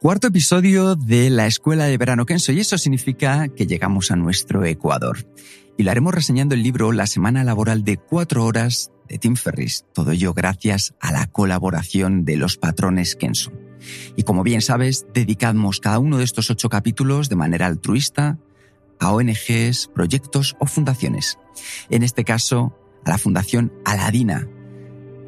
Cuarto episodio de la Escuela de Verano Kenso y eso significa que llegamos a nuestro Ecuador. Y lo haremos reseñando el libro La Semana Laboral de Cuatro Horas de Tim Ferris. Todo ello gracias a la colaboración de los patrones Kenso. Y como bien sabes, dedicamos cada uno de estos ocho capítulos de manera altruista a ONGs, proyectos o fundaciones. En este caso, a la Fundación Aladina,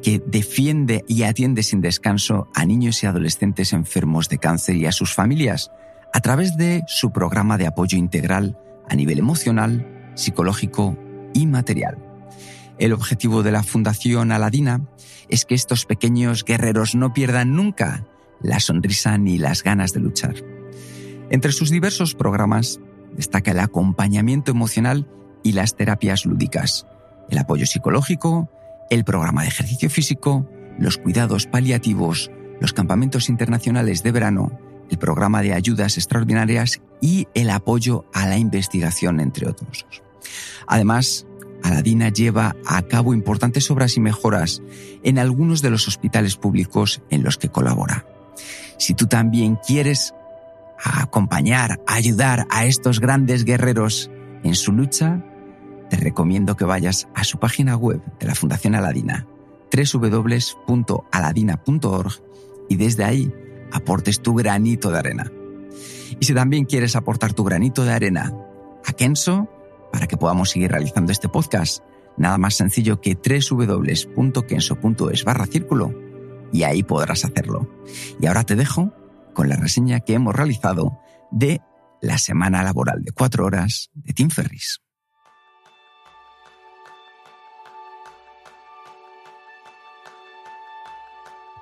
que defiende y atiende sin descanso a niños y adolescentes enfermos de cáncer y a sus familias a través de su programa de apoyo integral a nivel emocional, psicológico y material. El objetivo de la Fundación Aladina es que estos pequeños guerreros no pierdan nunca la sonrisa ni las ganas de luchar. Entre sus diversos programas destaca el acompañamiento emocional y las terapias lúdicas, el apoyo psicológico, el programa de ejercicio físico, los cuidados paliativos, los campamentos internacionales de verano, el programa de ayudas extraordinarias y el apoyo a la investigación, entre otros. Además, Aladina lleva a cabo importantes obras y mejoras en algunos de los hospitales públicos en los que colabora. Si tú también quieres acompañar, ayudar a estos grandes guerreros en su lucha, te recomiendo que vayas a su página web de la Fundación Aladina, www.aladina.org, y desde ahí aportes tu granito de arena. Y si también quieres aportar tu granito de arena a Kenso, para que podamos seguir realizando este podcast, nada más sencillo que www.kenso.es barra círculo, y ahí podrás hacerlo. Y ahora te dejo con la reseña que hemos realizado de la semana laboral de cuatro horas de Tim Ferris.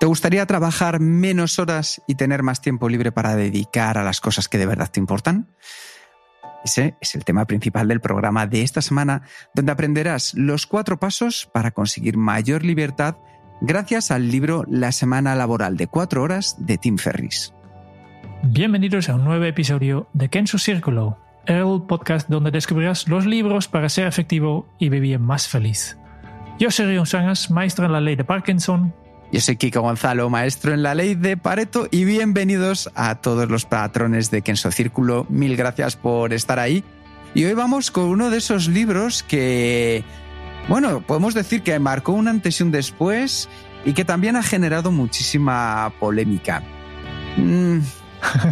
¿Te gustaría trabajar menos horas y tener más tiempo libre para dedicar a las cosas que de verdad te importan? Ese es el tema principal del programa de esta semana, donde aprenderás los cuatro pasos para conseguir mayor libertad gracias al libro La Semana Laboral de Cuatro Horas de Tim Ferris. Bienvenidos a un nuevo episodio de Kenzo Círculo, el podcast donde descubrirás los libros para ser efectivo y vivir más feliz. Yo soy Rion Sangas, maestro en la ley de Parkinson, yo soy Kiko Gonzalo, maestro en la ley de Pareto, y bienvenidos a todos los patrones de Kenso Círculo. Mil gracias por estar ahí. Y hoy vamos con uno de esos libros que, bueno, podemos decir que marcó un antes y un después y que también ha generado muchísima polémica. Mm.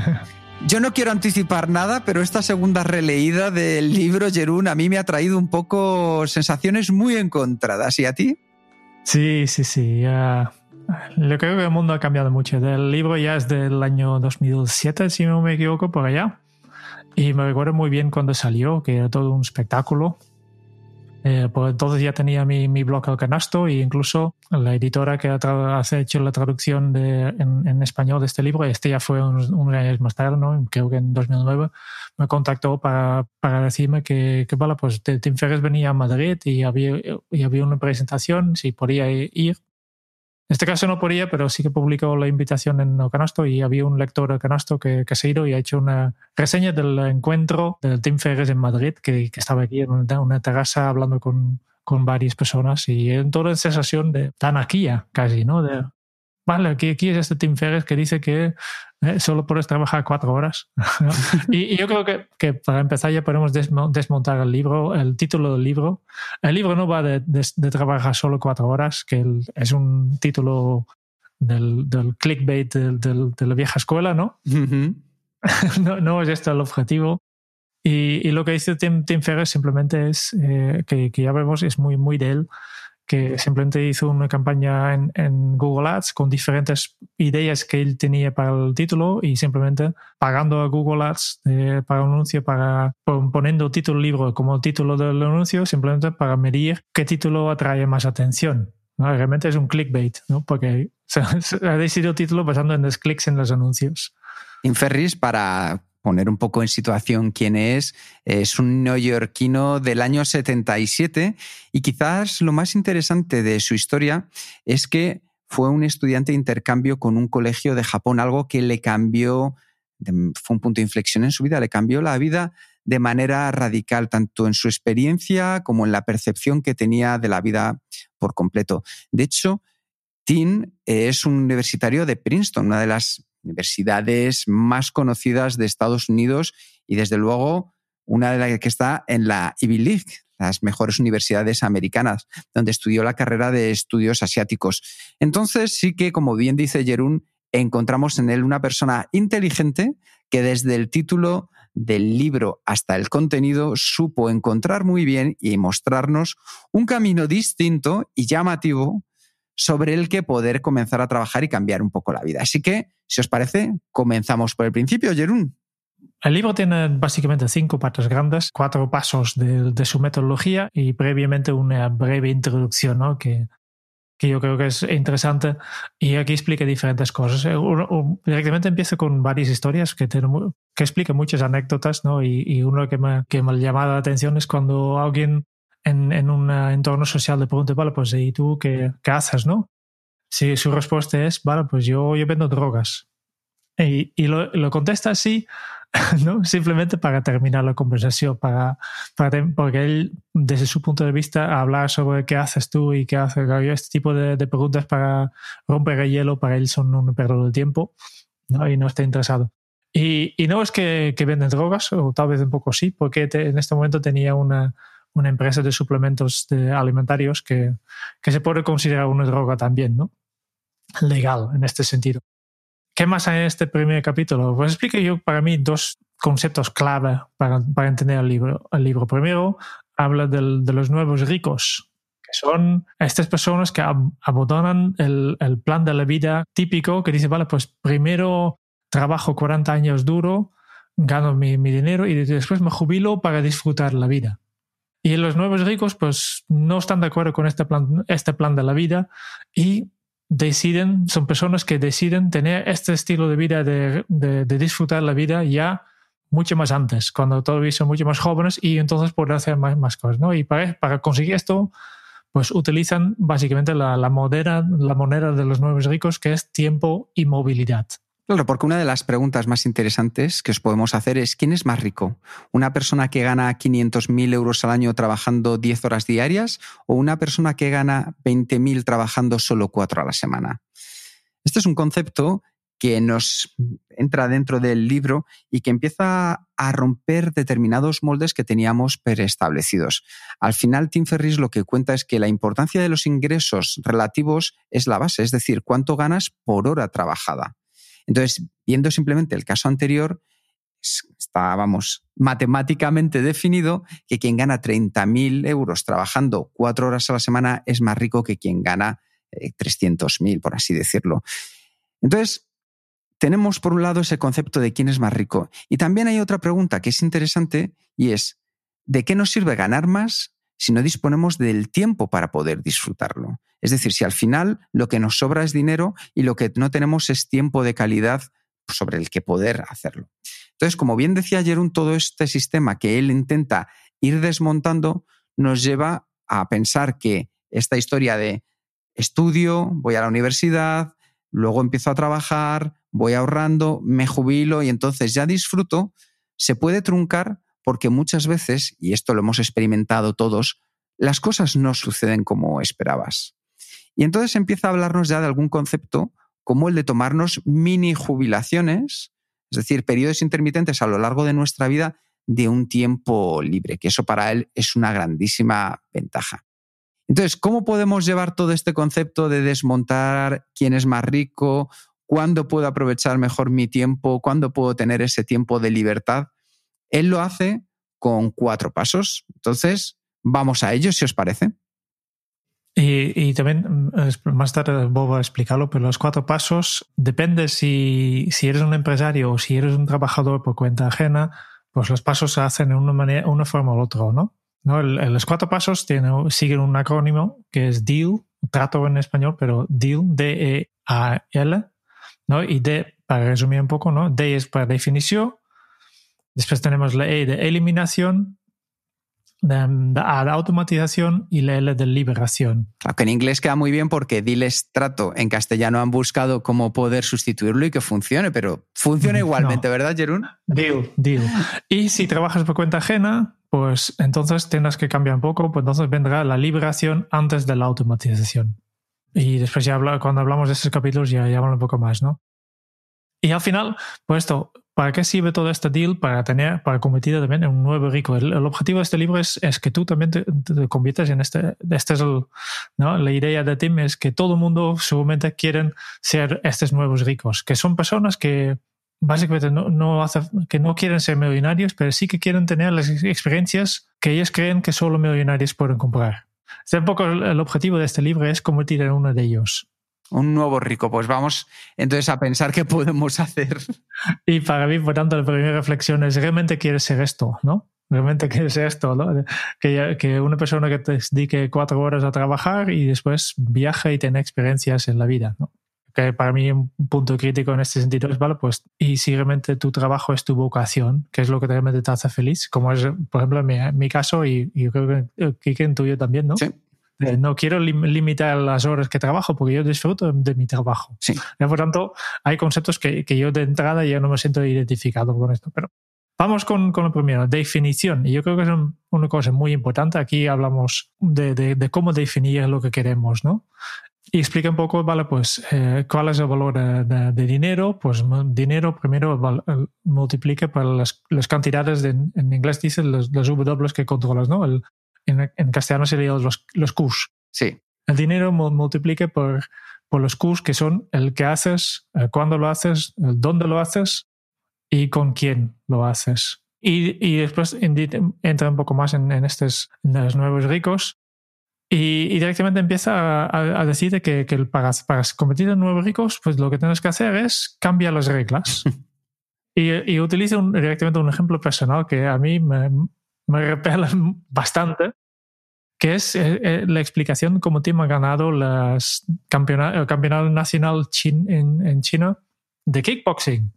Yo no quiero anticipar nada, pero esta segunda releída del libro, Jerún, a mí me ha traído un poco sensaciones muy encontradas. ¿Y a ti? Sí, sí, sí. Yo creo que el mundo ha cambiado mucho. El libro ya es del año 2007, si no me equivoco, por allá. Y me recuerdo muy bien cuando salió, que era todo un espectáculo. Eh, pues entonces ya tenía mi, mi, blog al canasto e incluso la editora que ha, hecho la traducción de, en, español de este libro, este ya fue un, un año más tarde, ¿no? creo que en 2009, me contactó para, para decirme que, que pues Tim Ferriss venía a Madrid y había, y había una presentación, si podía ir en este caso no podía, pero sí que publicó la invitación en Canasto y había un lector de Canasto que, que se ha ido y ha hecho una reseña del encuentro del Team Ferres en Madrid, que, que estaba aquí en una, una terraza hablando con, con, varias personas y en toda la sensación de anarquía casi, ¿no? De, vale, aquí, aquí es este Tim Ferriss que dice que eh, solo puedes trabajar cuatro horas. y, yo creo que, que, para empezar ya podemos desmontar el libro, el título del libro. El libro no va de, de, trabajar solo cuatro horas, que es un título del, del clickbait del, de la vieja escuela, ¿no? no, no es este el objetivo. Y, y, lo que dice Tim, Tim Ferriss simplemente es eh, que, que, ya vemos, es muy, muy de él, que simplemente hizo una campaña en, Google Ads con diferentes ideas que él tenía para el título y simplemente pagando a Google Ads eh, para un anuncio, para poniendo título libro como título del anuncio, simplemente para medir qué título atrae más atención. Realmente es un clickbait, ¿no? porque ha decidido título basando en los clics en los anuncios. Inferris, para poner un poco en situación quién es, es un neoyorquino del año 77 y quizás lo más interesante de su historia es que fue un estudiante de intercambio con un colegio de Japón, algo que le cambió, fue un punto de inflexión en su vida, le cambió la vida de manera radical, tanto en su experiencia como en la percepción que tenía de la vida por completo. De hecho, Tim es un universitario de Princeton, una de las universidades más conocidas de Estados Unidos y desde luego una de las que está en la Ivy League, las mejores universidades americanas, donde estudió la carrera de estudios asiáticos. Entonces sí que, como bien dice Jerún, encontramos en él una persona inteligente que desde el título del libro hasta el contenido supo encontrar muy bien y mostrarnos un camino distinto y llamativo sobre el que poder comenzar a trabajar y cambiar un poco la vida. Así que, si os parece, comenzamos por el principio, Jerún. El libro tiene básicamente cinco partes grandes, cuatro pasos de, su metodología y previamente una breve introducción, ¿no? que, que yo creo que es interesante. Y aquí explica diferentes cosas. Eh, directamente empieza con varias historias que, tiene, que explica muchas anécdotas, ¿no? Y, y uno que me, que me llama la atención es cuando alguien en, en un entorno social le pregunta, vale, pues ¿y tú qué, qué haces, no? Si su respuesta es, vale, pues yo, yo vendo drogas. Y, y lo, lo, contesta así, ¿no? simplemente para terminar la conversación, para, para, porque él, desde su punto de vista, hablar sobre qué haces tú y qué haces, este tipo de, de preguntas para romper el hielo, para él son un pérdida de tiempo ¿no? y no está interesado. Y, y no es que, que, venden drogas, o tal vez un poco sí, porque te, en este momento tenía una, una empresa de suplementos de alimentarios que, que se puede considerar una droga también, ¿no? Legal en este sentido. ¿Qué más hay en este primer capítulo? Pues explico yo para mí dos conceptos clave para, para entender el libro. El libro primero habla del, de los nuevos ricos, que son estas personas que abandonan el, el, plan de la vida típico que dice, vale, pues primero trabajo 40 años duro, gano mi, mi dinero y después me jubilo para disfrutar la vida. Y los nuevos ricos, pues no están de acuerdo con este plan, este plan de la vida y deciden, son personas que deciden tener este estilo de vida, de, de, de disfrutar la vida ya mucho más antes, cuando todavía son mucho más jóvenes y entonces pueden hacer más, más cosas. ¿no? Y para, para conseguir esto, pues utilizan básicamente la, la, moneda, la moneda de los nuevos ricos, que es tiempo y movilidad. Claro, porque una de las preguntas más interesantes que os podemos hacer es ¿quién es más rico? ¿Una persona que gana 500.000 euros al año trabajando 10 horas diarias o una persona que gana 20.000 trabajando solo 4 a la semana? Este es un concepto que nos entra dentro del libro y que empieza a romper determinados moldes que teníamos preestablecidos. Al final, Tim Ferris lo que cuenta es que la importancia de los ingresos relativos es la base, es decir, cuánto ganas por hora trabajada. Entonces, viendo simplemente el caso anterior, está, vamos, matemáticamente definido que quien gana 30.000 euros trabajando cuatro horas a la semana es más rico que quien gana eh, 300.000, por así decirlo. Entonces, tenemos por un lado ese concepto de quién es más rico. Y también hay otra pregunta que es interesante y es, ¿de qué nos sirve ganar más si no disponemos del tiempo para poder disfrutarlo. Es decir, si al final lo que nos sobra es dinero y lo que no tenemos es tiempo de calidad sobre el que poder hacerlo. Entonces, como bien decía Jerón, todo este sistema que él intenta ir desmontando nos lleva a pensar que esta historia de estudio, voy a la universidad, luego empiezo a trabajar, voy ahorrando, me jubilo y entonces ya disfruto, se puede truncar porque muchas veces, y esto lo hemos experimentado todos, las cosas no suceden como esperabas. Y entonces empieza a hablarnos ya de algún concepto como el de tomarnos mini jubilaciones, es decir, periodos intermitentes a lo largo de nuestra vida de un tiempo libre, que eso para él es una grandísima ventaja. Entonces, ¿cómo podemos llevar todo este concepto de desmontar quién es más rico, cuándo puedo aprovechar mejor mi tiempo, cuándo puedo tener ese tiempo de libertad? Él lo hace con cuatro pasos. Entonces, vamos a ello, si os parece. Y, también, más tarde voy a explicarlo, pero los cuatro pasos, depende si, si eres un empresario o si eres un trabajador por cuenta ajena, pues los pasos se hacen de una, manera, una forma u otra, ¿no? ¿No? Los cuatro pasos siguen un acrónimo que es DEAL, trato en español, pero deal, D-E-A-L, ¿no? Y D, para resumir un poco, ¿no? D es para definición, después tenemos la E de eliminación, la A de automatización y la L de liberación. Claro, que en inglés queda muy bien porque diles trato. En castellano han buscado cómo poder sustituirlo y que funcione, pero funciona igualmente, ¿verdad, Jerún? Deal, deal. Y si trabajas por cuenta ajena, pues entonces tendrás que cambiar un poco, pues entonces vendrá la liberación antes de la automatización. Y después ya cuando hablamos de esos capítulos ya, ya un poco más, ¿no? Y al final, pues esto, ¿Para qué sirve todo este deal? Para tener, para convertir también en un nuevo rico. El, objetivo de este libro es, es que tú también te, conviertas en este, este es el. La idea de Tim es que todo el mundo seguramente quieren ser estos nuevos ricos, que son personas que básicamente no, no que no quieren ser millonarios, pero sí que quieren tener las experiencias que ellos creen que solo millonarios pueden comprar. Este un poco el, el objetivo de este libro es convertir en uno de ellos un nuevo rico. Pues vamos entonces a pensar qué podemos hacer. Y para mí, por tanto, la primera reflexión es, ¿realmente quieres ser esto? ¿No? ¿Realmente quieres ser esto? ¿no? Que, que una persona que te dedique cuatro horas a trabajar y después viaje y tenga experiencias en la vida, ¿no? Que para mí un punto crítico en este sentido es, vale, pues, y si realmente tu trabajo es tu vocación, que es lo que realmente te hace feliz, como es, por ejemplo, en mi, caso y, y creo que, que en tuyo también, ¿no? Sí eh, no quiero limitar las horas que trabajo porque yo disfruto de mi trabajo. Sí. por tanto, hay conceptos que, que, yo de entrada ya no me siento identificado con esto. Pero vamos con, con lo primero, definición. Y yo creo que es una cosa muy importante. Aquí hablamos de, de, cómo definir lo que queremos, ¿no? Y explica un poco, vale, pues, eh, cuál es el valor de, dinero. Pues dinero primero multiplica por las, las cantidades, de, en inglés dicen los, los W que controlas, ¿no? El, en, castellano serían los, los Qs. Sí. El dinero multiplique por, por los Qs, que son el que haces, el cuándo lo haces, el dónde lo haces y con quién lo haces. Y, y después entra un poco más en, en estos los nuevos ricos y, directamente empieza a, a decir que, que para, para, convertir en nuevos ricos, pues lo que tienes que hacer es cambiar las reglas. y, y utiliza directamente un ejemplo personal que a mí me, me repelen bastante, que es eh, eh, la explicación cómo Tim ha ganado las el campeonato nacional en, en China de kickboxing.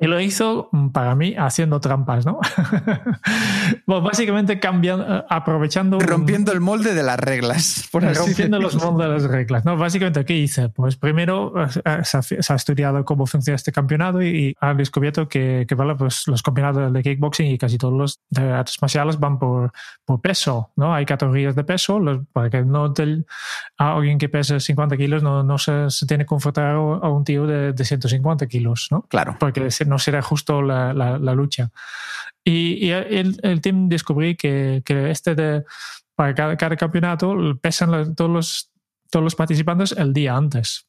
Y lo hizo mm, para mí haciendo trampas, ¿no? bueno, básicamente cambiando, eh, aprovechando. Rompiendo el molde de las reglas. rompiendo los moldes de las reglas. No, básicamente, ¿qué hice? Pues primero eh, se ha, estudiado cómo funciona este campeonato y, ha descubierto que, que vale, pues los campeonatos de kickboxing y casi todos los de artes marciales van por, por peso, ¿no? Hay categorías de peso para que no a alguien que pese 50 kilos no, no se, se tiene que confrontar a un tío de, de 150 kilos, ¿no? Claro. Porque no será justo la, lucha. Y, el, el, team descubrí que, que este para cada, cada campeonato pesan todos, los, todos los participantes el día antes.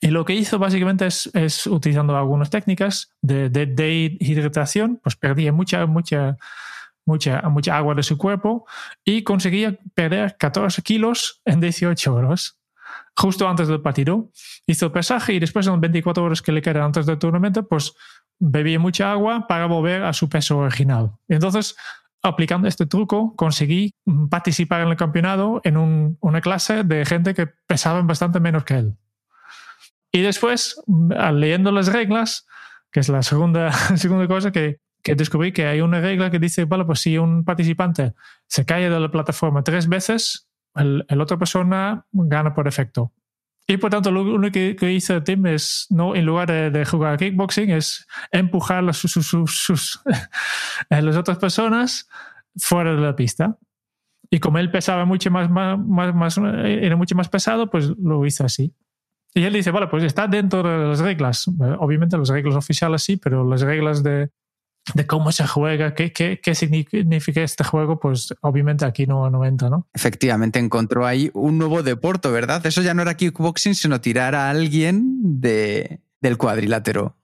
Y lo que hizo básicamente es, es utilizando algunas técnicas de, de, de, hidratación, pues perdía mucha, mucha, mucha, mucha agua de su cuerpo y conseguía perder 14 kilos en 18 horas justo antes del partido. Hizo el pesaje y después en las 24 horas que le quedan antes del torneo, pues bebía mucha agua para volver a su peso original. Entonces, aplicando este truco, conseguí participar en el campeonato en un, una clase de gente que pesaba bastante menos que él. Y después, leyendo las reglas, que es la segunda, segunda cosa que, que descubrí que hay una regla que dice, vale, pues si un participante se cae de la plataforma tres veces, el, el otra persona gana por efecto. Y por tanto, lo único que, hizo Tim es, no, en lugar de, jugar a kickboxing, es empujar a sus, sus, las otras personas fuera de la pista. Y como él pesaba mucho más, más, más, era mucho más pesado, pues lo hizo así. Y él dice, vale, pues está dentro de las reglas. Obviamente las reglas oficiales sí, pero las reglas de, de cómo se juega, qué, qué, qué, significa este juego, pues obviamente aquí no, no entra, ¿no? Efectivamente, encontró ahí un nuevo deporte, ¿verdad? Eso ya no era kickboxing, sino tirar a alguien de, del cuadrilátero.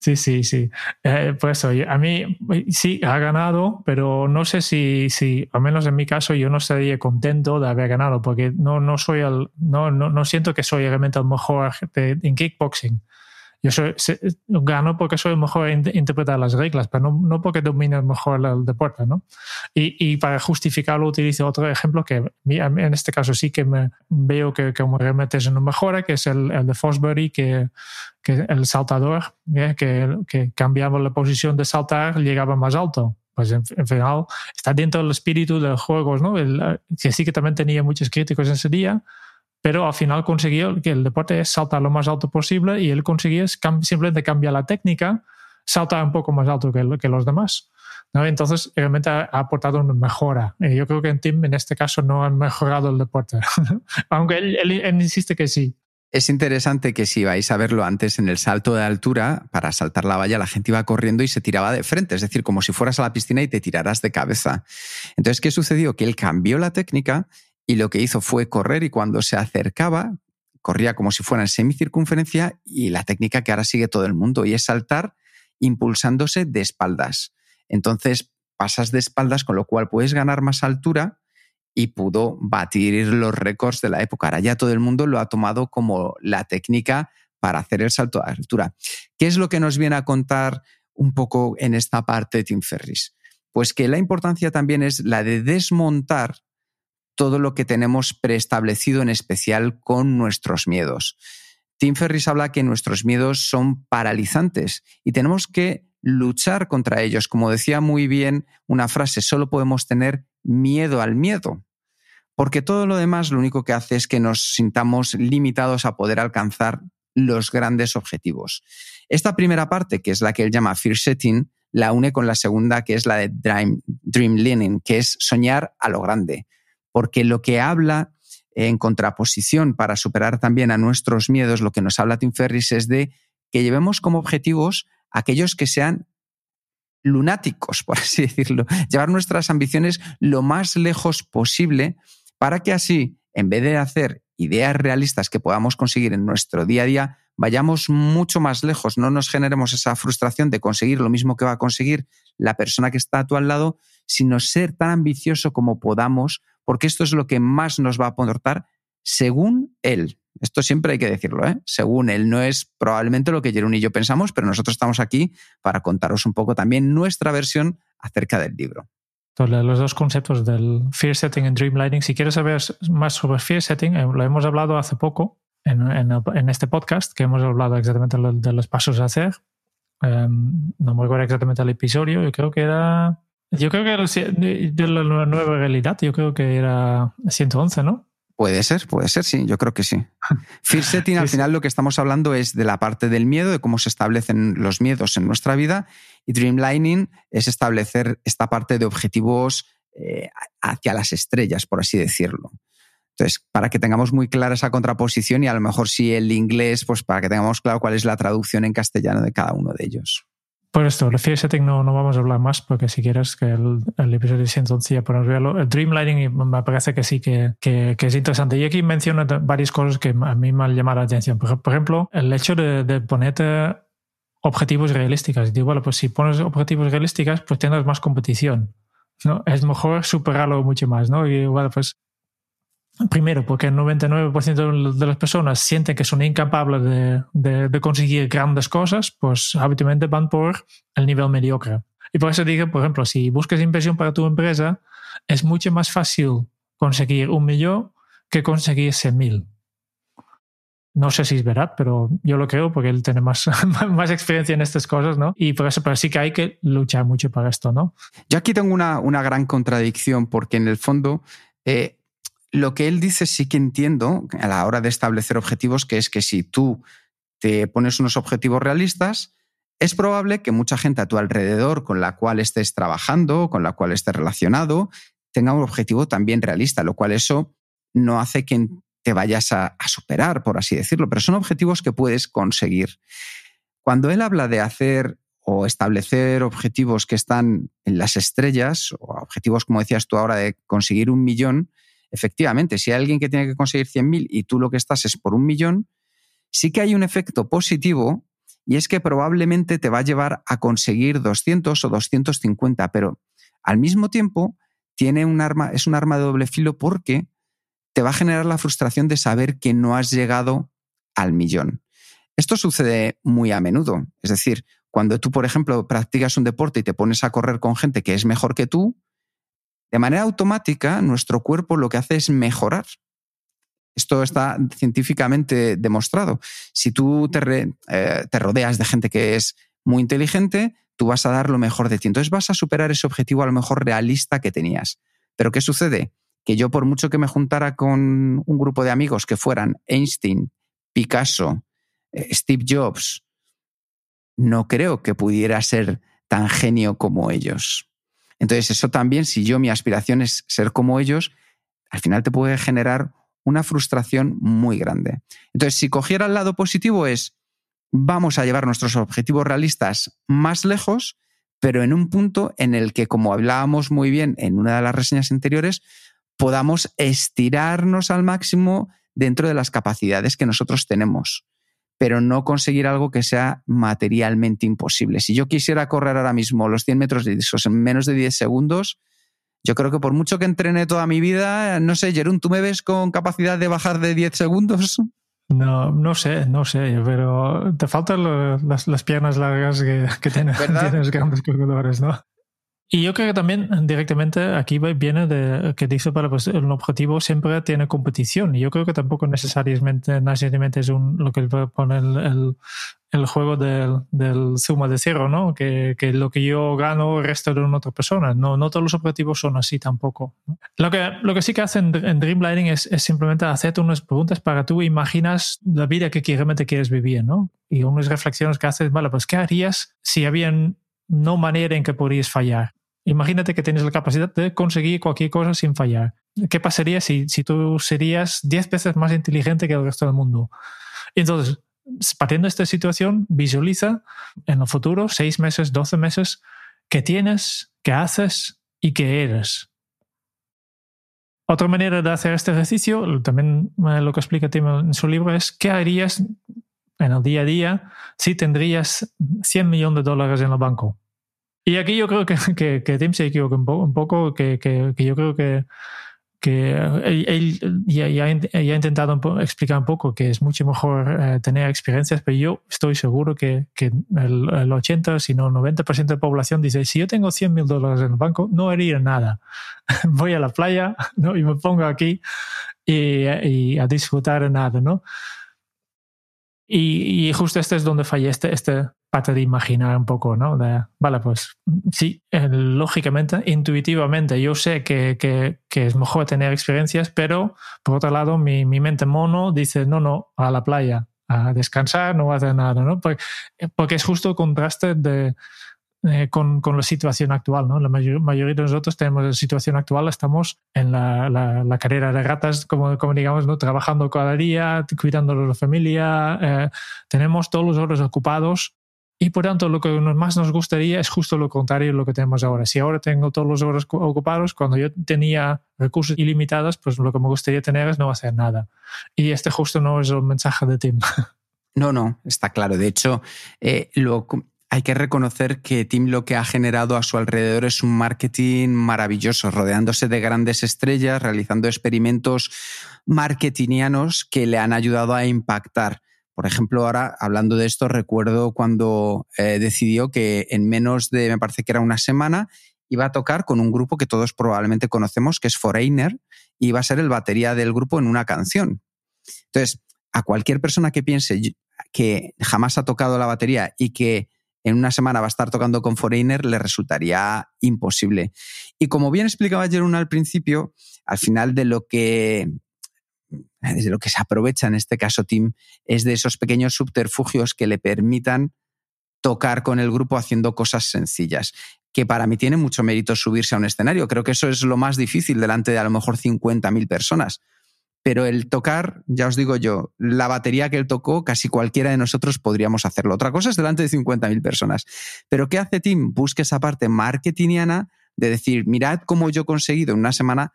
Sí, sí, sí. Eh, pues oye, a mí sí ha ganado, pero no sé si, si, al menos en mi caso, yo no estaría contento de haber ganado, porque no, no soy el, no, no, no siento que soy realmente el mejor en kickboxing. Yo soy, gano porque soy mejor en interpretar las reglas, pero no, no porque domine mejor el deporte. ¿no? Y, y, para justificarlo utilizo otro ejemplo que en este caso sí que me veo que, que realmente es una mejora, que es el, el de Fosbury, que, que el saltador, ¿eh? que, que cambiaba la posición de saltar, llegaba más alto pues en, final está dentro del espíritu de los juegos, ¿no? El, que sí que también tenía muchos críticos en ese día, pero al final consiguió que el deporte es saltar lo más alto posible y él consiguió simplemente cambiar la técnica, saltar un poco más alto que, que los demás. ¿no? Entonces, realmente ha, aportado una mejora. Y yo creo que en Tim, en este caso, no han mejorado el deporte, aunque él insiste que sí. Es interesante que si vais a verlo antes en el salto de altura, para saltar la valla, la gente iba corriendo y se tiraba de frente, es decir, como si fueras a la piscina y te tiraras de cabeza. Entonces, ¿qué sucedió? Que él cambió la técnica y lo que hizo fue correr y cuando se acercaba, corría como si fuera en semicircunferencia y la técnica que ahora sigue todo el mundo y es saltar impulsándose de espaldas. Entonces pasas de espaldas, con lo cual puedes ganar más altura y pudo batir los récords de la época. Ahora ya todo el mundo lo ha tomado como la técnica para hacer el salto de altura. ¿Qué es lo que nos viene a contar un poco en esta parte Tim Ferris? Pues que la importancia también es la de desmontar todo lo que tenemos preestablecido en especial con nuestros miedos. Tim Ferris habla que nuestros miedos son paralizantes y tenemos que luchar contra ellos. Como decía muy bien una frase, solo podemos tener miedo al miedo, porque todo lo demás lo único que hace es que nos sintamos limitados a poder alcanzar los grandes objetivos. Esta primera parte, que es la que él llama fear setting, la une con la segunda, que es la de dream, dream leaning, que es soñar a lo grande porque lo que habla en contraposición para superar también a nuestros miedos, lo que nos habla Tim Ferris es de que llevemos como objetivos aquellos que sean lunáticos, por así decirlo, llevar nuestras ambiciones lo más lejos posible para que así, en vez de hacer ideas realistas que podamos conseguir en nuestro día a día, vayamos mucho más lejos, no nos generemos esa frustración de conseguir lo mismo que va a conseguir la persona que está a tu al lado, sino ser tan ambicioso como podamos porque esto es lo que más nos va a aportar según él. Esto siempre hay que decirlo, ¿eh? según él. No es probablemente lo que Jerón y yo pensamos, pero nosotros estamos aquí para contaros un poco también nuestra versión acerca del libro. Los dos conceptos del fear setting y dream lighting. Si quieres saber más sobre fear setting, eh, lo hemos hablado hace poco en, este podcast, que hemos hablado exactamente de los pasos a hacer. Em, no me acuerdo exactamente el episodio, yo creo que era yo creo que de la nueva realidad, yo creo que era 111, ¿no? Puede ser, puede ser, sí, yo creo que sí. Fear setting, al final lo que estamos hablando es de la parte del miedo, de cómo se establecen los miedos en nuestra vida, y Dreamlining es establecer esta parte de objetivos eh, hacia las estrellas, por así decirlo. Entonces, para que tengamos muy clara esa contraposición y a lo mejor si el inglés, pues para que tengamos claro cuál es la traducción en castellano de cada uno de ellos. Por esto, el setting no, no vamos a hablar más porque si quieres que el, el episodio 111 ya podemos verlo. El dreamlighting me parece que sí que, que, que, es interesante. Y aquí menciona varias cosas que a mí me han llamado la atención. Por, ejemplo, el hecho de, de ponerte objetivos realísticos. Digo, bueno, pues si pones objetivos realísticos, pues tendrás más competición. ¿no? Es mejor superarlo mucho más, ¿no? Y bueno, pues Primero, porque el 99% de las personas sienten que son incapaces de, de, conseguir grandes cosas, pues habitualmente van por el nivel mediocre. Y por eso digo, por ejemplo, si buscas inversión para tu empresa, es mucho más fácil conseguir un millón que conseguir 100 mil. No sé si es verdad, pero yo lo creo porque él tiene más, más experiencia en estas cosas, ¿no? Y por eso, pero sí que hay que luchar mucho para esto, ¿no? Yo aquí tengo una, una gran contradicción porque en el fondo eh, lo que él dice sí que entiendo a la hora de establecer objetivos, que es que si tú te pones unos objetivos realistas, es probable que mucha gente a tu alrededor con la cual estés trabajando, con la cual estés relacionado, tenga un objetivo también realista, lo cual eso no hace que te vayas a, a superar, por así decirlo, pero son objetivos que puedes conseguir. Cuando él habla de hacer o establecer objetivos que están en las estrellas, o objetivos, como decías tú ahora, de conseguir un millón, efectivamente, si hay alguien que tiene que conseguir 100.000 y tú lo que estás es por un millón, sí que hay un efecto positivo y es que probablemente te va a llevar a conseguir 200 o 250, pero al mismo tiempo tiene un arma, es un arma de doble filo porque te va a generar la frustración de saber que no has llegado al millón. Esto sucede muy a menudo. Es decir, cuando tú, por ejemplo, practicas un deporte y te pones a correr con gente que es mejor que tú, de manera automática nuestro cuerpo lo que hace es mejorar. Esto está científicamente demostrado. Si tú te, eh, te, rodeas de gente que es muy inteligente, tú vas a dar lo mejor de ti. Entonces vas a superar ese objetivo a lo mejor realista que tenías. Pero ¿qué sucede? Que yo por mucho que me juntara con un grupo de amigos que fueran Einstein, Picasso, eh, Steve Jobs, no creo que pudiera ser tan genio como ellos. Entonces, eso también, si yo mi aspiración es ser como ellos, al final te puede generar una frustración muy grande. Entonces, si cogiera el lado positivo es, vamos a llevar nuestros objetivos realistas más lejos, pero en un punto en el que, como hablábamos muy bien en una de las reseñas anteriores, podamos estirarnos al máximo dentro de las capacidades que nosotros tenemos pero no conseguir algo que sea materialmente imposible. Si yo quisiera correr ahora mismo los 100 metros lisos en menos de 10 segundos, yo creo que por mucho que entrene toda mi vida, no sé, Jerón, ¿tú me ves con capacidad de bajar de 10 segundos? No, no sé, no sé, pero te faltan las, piernas largas que, que tienes, tienes grandes corredores, ¿no? Y yo creo que también directamente aquí viene de que dice para pues el objetivo siempre tiene competición. Y yo creo que tampoco necesariamente, necesariamente es un, lo que pone el, el, juego del, del, suma de cero, ¿no? Que, que, lo que yo gano resta de una otra persona. No, no todos los objetivos son así tampoco. Lo, que, lo que sí que hacen en Dreamlining es, es simplemente hacerte unas preguntas para tú imaginas la vida que realmente quieres vivir, ¿no? Y unas reflexiones que haces, vale, pues ¿qué harías si había no manera en que podrías fallar? Imagínate que tienes la capacidad de conseguir cualquier cosa sin fallar. ¿Qué pasaría si, si tú serías 10 veces más inteligente que el resto del mundo? Entonces, partiendo de esta situación, visualiza en el futuro, 6 meses, 12 meses, qué tienes, qué haces y qué eres. Otra manera de hacer este ejercicio, también eh, lo que explica Tim en su libro, es qué harías en el día a día si tendrías 100 millones de dólares en el banco. Y aquí yo creo que, que, que Tim se equivoca un, poco, que, que, yo creo que, que él, ya, ha intentado explicar un poco que es mucho mejor eh, tener experiencias, pero yo estoy seguro que, que el, 80, si no 90% de la población dice, si yo tengo 100 mil dólares en el banco, no haría nada. Voy a la playa ¿no? y me pongo aquí y, y a disfrutar de nada, ¿no? Y, y, justo este es donde falla este, este parte de imaginar un poco, ¿no? De, vale, pues sí, eh, lógicamente, intuitivamente, yo sé que, que, que, es mejor tener experiencias, pero por otro lado, mi, mi mente mono dice, no, no, a la playa, a descansar, no a hacer nada, ¿no? Porque, porque es justo el contraste de, eh, con, con, la situación actual. ¿no? La mayoría de nosotros tenemos la situación actual, estamos en la, la, carrera de ratas, como, como, digamos, ¿no? trabajando cada día, cuidando de la familia, eh, tenemos todos los horas ocupados. Y por tanto, lo que más nos gustaría es justo lo contrario de lo que tenemos ahora. Si ahora tengo todos los horas ocupados, cuando yo tenía recursos ilimitados, pues lo que me gustaría tener es no hacer nada. Y este justo no es el mensaje de Tim. No, no, está claro. De hecho, eh, lo, hay que reconocer que Tim lo que ha generado a su alrededor es un marketing maravilloso, rodeándose de grandes estrellas, realizando experimentos marketingianos que le han ayudado a impactar. Por ejemplo, ahora hablando de esto, recuerdo cuando eh, decidió que en menos de, me parece que era una semana, iba a tocar con un grupo que todos probablemente conocemos, que es Foreigner, y iba a ser el batería del grupo en una canción. Entonces, a cualquier persona que piense que jamás ha tocado la batería y que en una semana va a estar tocando con Foreigner, le resultaría imposible. Y como bien explicaba Jerón al principio, al final de lo que desde lo que se aprovecha en este caso Tim es de esos pequeños subterfugios que le permitan tocar con el grupo haciendo cosas sencillas, que para mí tiene mucho mérito subirse a un escenario. Creo que eso es lo más difícil delante de a lo mejor 50.000 personas pero el tocar, ya os digo yo, la batería que él tocó, casi cualquiera de nosotros podríamos hacerlo. Otra cosa es delante de 50.000 personas. Pero ¿qué hace Tim? Busca esa parte marketingiana de decir, mirad cómo yo he conseguido en una semana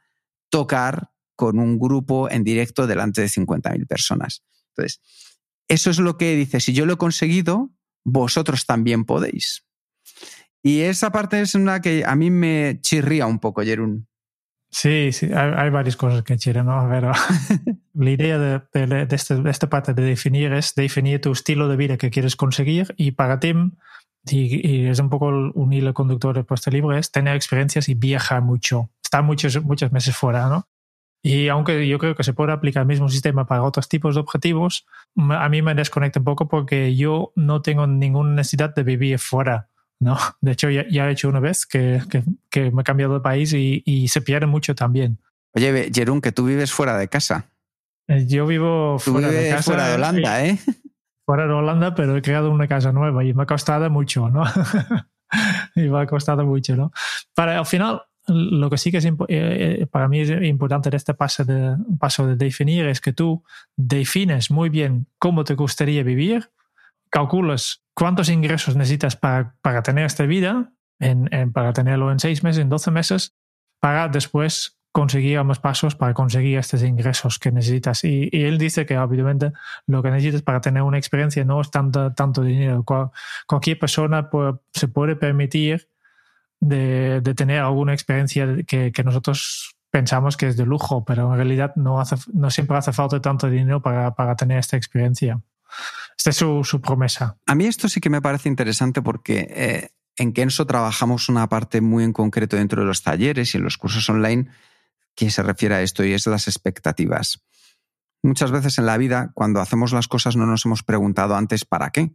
tocar con un grupo en directo delante de 50.000 personas. Entonces, eso es lo que dice, si yo lo he conseguido, vosotros también podéis. Y esa parte es una que a mí me chirría un poco, Jerún. Sí, sí, hay, varias cosas que quiero, ¿no? Pero la idea de, este, de, esta parte de definir es definir tu estilo de vida que quieres conseguir y para ti, y, es un poco un hilo conductor de este libro, es tener experiencias y viajar mucho, estar muchos, muchos meses fuera, ¿no? Y aunque yo creo que se puede aplicar el mismo sistema para otros tipos de objetivos, a mí me desconecta un poco porque yo no tengo ninguna necesidad de vivir fuera no, de hecho ya, he hecho una vez que, que, me he cambiado de país y, y, se pierde mucho también. Oye, Jerún, que tú vives fuera de casa. Eh, yo vivo fuera de casa. Fuera de Holanda, ¿eh? Fuera de Holanda, pero he creado una casa nueva y me ha costado mucho, ¿no? y me ha costado mucho, ¿no? Para al final, lo que sí que es eh, eh, para mí es importante en este paso de, paso de definir es que tú defines muy bien cómo te gustaría vivir, calculas cuántos ingresos necesitas para, para tener esta vida, en, para tenerlo en seis meses, en doce meses, para después conseguir más pasos para conseguir estos ingresos que necesitas. Y, él dice que obviamente lo que necesitas para tener una experiencia no es tanto, tanto dinero. cualquier persona se puede permitir de, tener alguna experiencia que, nosotros pensamos que es de lujo, pero en realidad no, siempre hace falta tanto dinero para, para tener esta experiencia. Esta es su, promesa. A mí esto sí que me parece interesante porque eh, en Kenso trabajamos una parte muy en concreto dentro de los talleres y en los cursos online que se refiere a esto y es las expectativas. Muchas veces en la vida, cuando hacemos las cosas, no nos hemos preguntado antes para qué.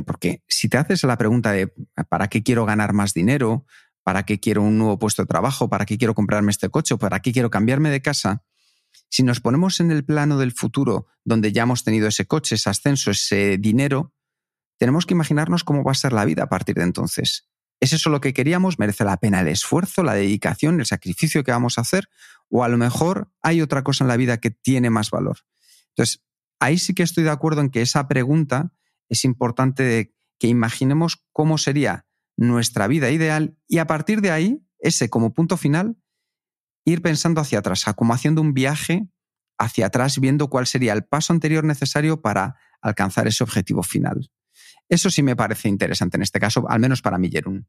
Porque si te haces la pregunta de ¿para qué quiero ganar más dinero? ¿Para qué quiero un nuevo puesto de trabajo? ¿Para qué quiero comprarme este coche? ¿Para qué quiero cambiarme de casa? Si nos ponemos en el plano del futuro, donde ya hemos tenido ese coche, ese ascenso, ese dinero, tenemos que imaginarnos cómo va a ser la vida a partir de entonces. ¿Es eso lo que queríamos? ¿Merece la pena el esfuerzo, la dedicación, el sacrificio que vamos a hacer? ¿O a lo mejor hay otra cosa en la vida que tiene más valor? Entonces, ahí sí que estoy de acuerdo en que esa pregunta es importante que imaginemos cómo sería nuestra vida ideal y a partir de ahí, ese como punto final, ir pensando hacia atrás, como haciendo un viaje hacia atrás, viendo cuál sería el paso anterior necesario para alcanzar ese objetivo final. Eso sí me parece interesante en este caso, al menos para mí, Jerún.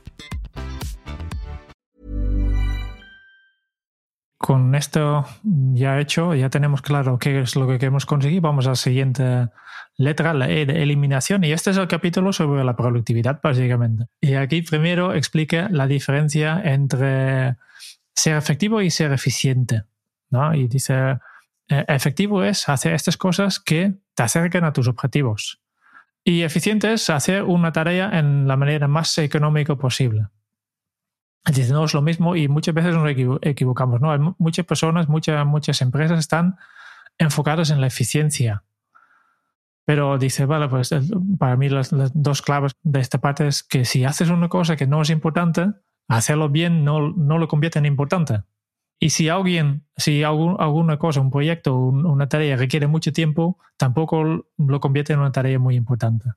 Con esto ya hecho, ya tenemos claro qué es lo que queremos conseguir. Vamos a la siguiente letra, la E de eliminación. Y este es el capítulo sobre la productividad, básicamente. Y aquí primero explica la diferencia entre ser efectivo y ser eficiente. ¿no? Y dice eh, efectivo es hacer estas cosas que te acerquen a tus objetivos. Y eficiente es hacer una tarea en la manera más económica posible. Dice, no es lo mismo y muchas veces nos equivocamos. ¿no? Hay muchas personas, muchas, muchas empresas están enfocadas en la eficiencia. Pero dice, vale, pues para mí las, dos claves de esta parte es que si haces una cosa que no es importante, hacerlo bien no, no lo convierte en importante. Y si alguien, si alguna cosa, un proyecto, una tarea requiere mucho tiempo, tampoco lo convierte en una tarea muy importante.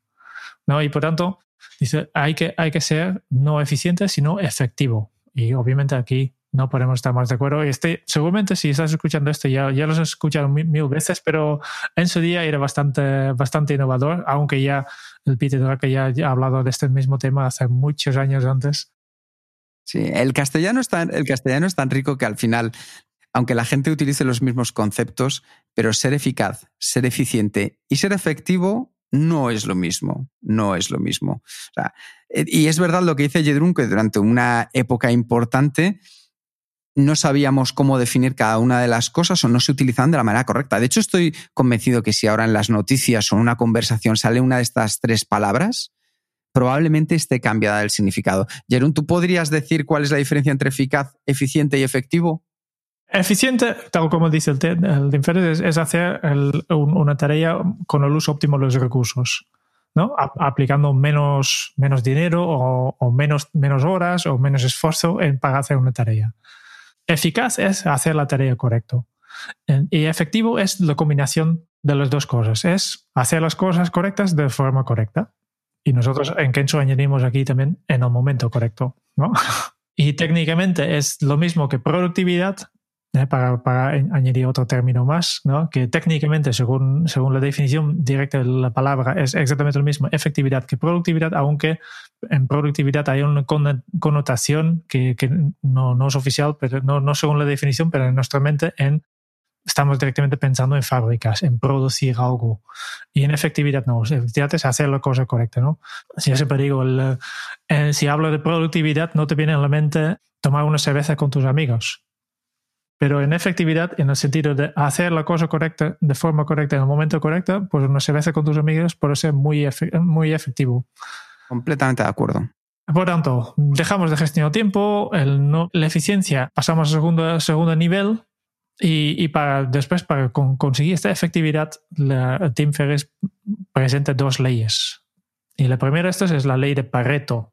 ¿no? Y por tanto, dice, hay que, hay que ser no eficiente, sino efectivo. Y obviamente aquí no podemos estar más de acuerdo. Este, seguramente si estás escuchando esto, ya, ya lo has escuchado mil, veces, pero en su día era bastante, bastante innovador, aunque ya el Peter Drucker ya ha hablado de este mismo tema hace muchos años antes. Sí, el castellano, es tan, el castellano es tan rico que al final, aunque la gente utilice los mismos conceptos, pero ser eficaz, ser eficiente y ser efectivo no es lo mismo, no es lo mismo. Eh, y es verdad lo que dice Jedrun, que durante una época importante no sabíamos cómo definir cada una de las cosas o no se utilizaban de la manera correcta. De hecho, estoy convencido que si ahora en las noticias o en una conversación sale una de estas tres palabras, probablemente esté cambiada el significado. Jerón, ¿tú podrías decir cuál es la diferencia entre eficaz, eficiente y efectivo? Eficiente, tal como dice el, el es, hacer una tarea con el uso óptimo de los recursos. ¿no? aplicando menos, menos dinero o, menos, menos horas o menos esfuerzo en, para hacer una tarea. Eficaz es hacer la tarea correcta. Y efectivo es la combinación de las dos cosas. Es hacer las cosas correctas de forma correcta. Y nosotros en Kenzo añadimos aquí también en el momento correcto. ¿no? Y técnicamente es lo mismo que productividad, ¿eh? para, añadir otro término más, ¿no? que técnicamente, según, según la definición directa de la palabra, es exactamente lo mismo efectividad que productividad, aunque en productividad hay una connotación que, no, es oficial, pero no, según la definición, pero en nuestra mente en estamos directamente pensando en fábricas, en producir algo. Y en efectividad no, efectividad es hacer la cosa correcta, ¿no? Si yo siempre digo, el, eh, si hablo de productividad, no te viene a la mente tomar una cerveza con tus amigos. Pero en efectividad, en el sentido de hacer la cosa correcta de forma correcta en el momento correcto, pues una cerveza con tus amigos puede ser muy, muy efectivo. Completamente de acuerdo. Por tanto, dejamos de gestionar tiempo, el no, la eficiencia pasamos a segundo, segundo nivel, y, para, después, para conseguir esta efectividad, la, Tim Ferriss presenta dos leyes. Y la primera de estas es la ley de Pareto.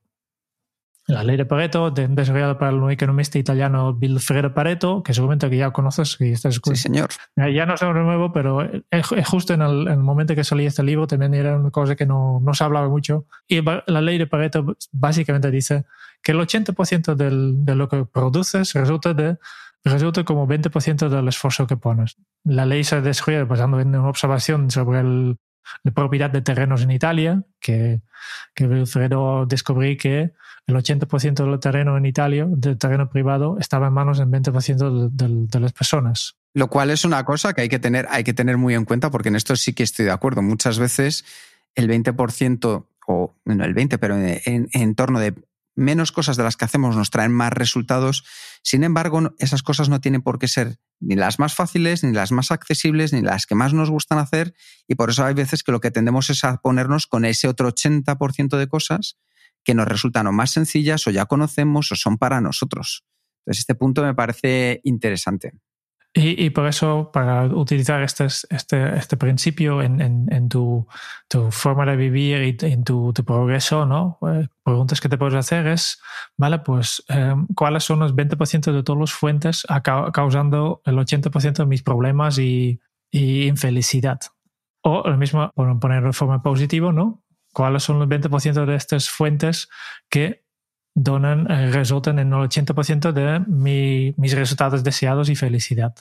La ley de Pareto, desarrollada por el economista italiano Vilfredo Pareto, que seguramente que ya conoces. Que estás sí, señor. Ya no es algo nuevo, pero justo en el, momento que salía este libro también era una cosa que no, no se hablaba mucho. Y la ley de Pareto básicamente dice que el 80% del, de lo que produces resulta de resulta como 20% del esfuerzo que pones. La ley se desarrolla basando en una observación sobre la propiedad de terrenos en Italia, que, que Wilfredo descubrí que el 80% del terreno en Italia, del terreno privado, estaba en manos del 20% de, las personas. Lo cual es una cosa que hay que, tener, hay que tener muy en cuenta, porque en esto sí que estoy de acuerdo. Muchas veces el 20%, o no el 20%, pero en, en torno de menos cosas de las que hacemos nos traen más resultados. Sin embargo, esas cosas no tienen por qué ser ni las más fáciles, ni las más accesibles, ni las que más nos gustan hacer. Y por eso hay veces que lo que tendemos es a ponernos con ese otro 80% de cosas que nos resultan o más sencillas o ya conocemos o son para nosotros. Entonces, este punto me parece interesante. Y, por eso, para utilizar este, este, este principio en, en, tu, tu, forma de vivir y en tu, tu progreso, ¿no? Eh, preguntas que te puedes hacer es, vale, pues, eh, ¿cuáles son los 20% de todas las fuentes causando el 80% de mis problemas y, y, infelicidad? O lo mismo, por ponerlo de forma positiva, ¿no? ¿Cuáles son los 20% de estas fuentes que donan, eh, resultan en el 80% de mis resultados deseados y felicidad.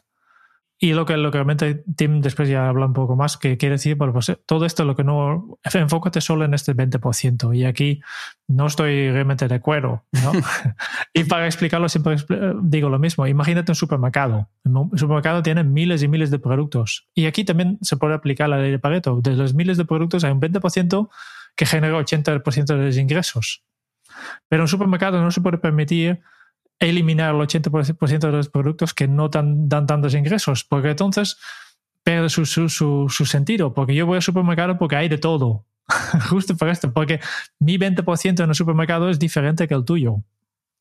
Y lo que, lo que realmente Tim después ya habla un poco más, que quiere decir, bueno, pues todo esto lo que no, enfócate solo en este 20%. Y aquí no estoy realmente de acuerdo, ¿no? y para explicarlo siempre digo lo mismo. Imagínate un supermercado. Un supermercado tiene miles y miles de productos. Y aquí también se puede aplicar la ley de Pareto. De los miles de productos hay un 20% que genera 80% de los ingresos. Pero un supermercado no se puede permitir eliminar el 80% de los productos que no dan, tantos ingresos, porque entonces pierde su, su, sentido, porque yo voy al supermercado porque hay de todo, justo por esto, porque mi 20% en el supermercado es diferente que el tuyo.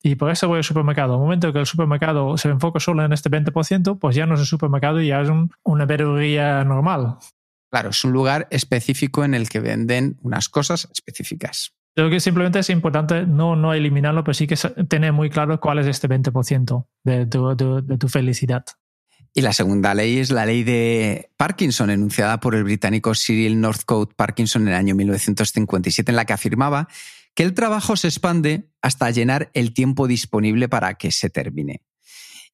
Y por eso voy al supermercado. Al momento que el supermercado se enfoca solo en este 20%, pues ya no es un supermercado, ya es una verduría normal. Claro, es un lugar específico en el que venden unas cosas específicas. Creo que simplemente es importante no, no eliminarlo, pero sí que tener muy claro cuál es este 20% de tu, de, tu felicidad. Y la segunda ley es la ley de Parkinson, enunciada por el británico Cyril Northcote Parkinson en el año 1957, en la que afirmaba que el trabajo se expande hasta llenar el tiempo disponible para que se termine.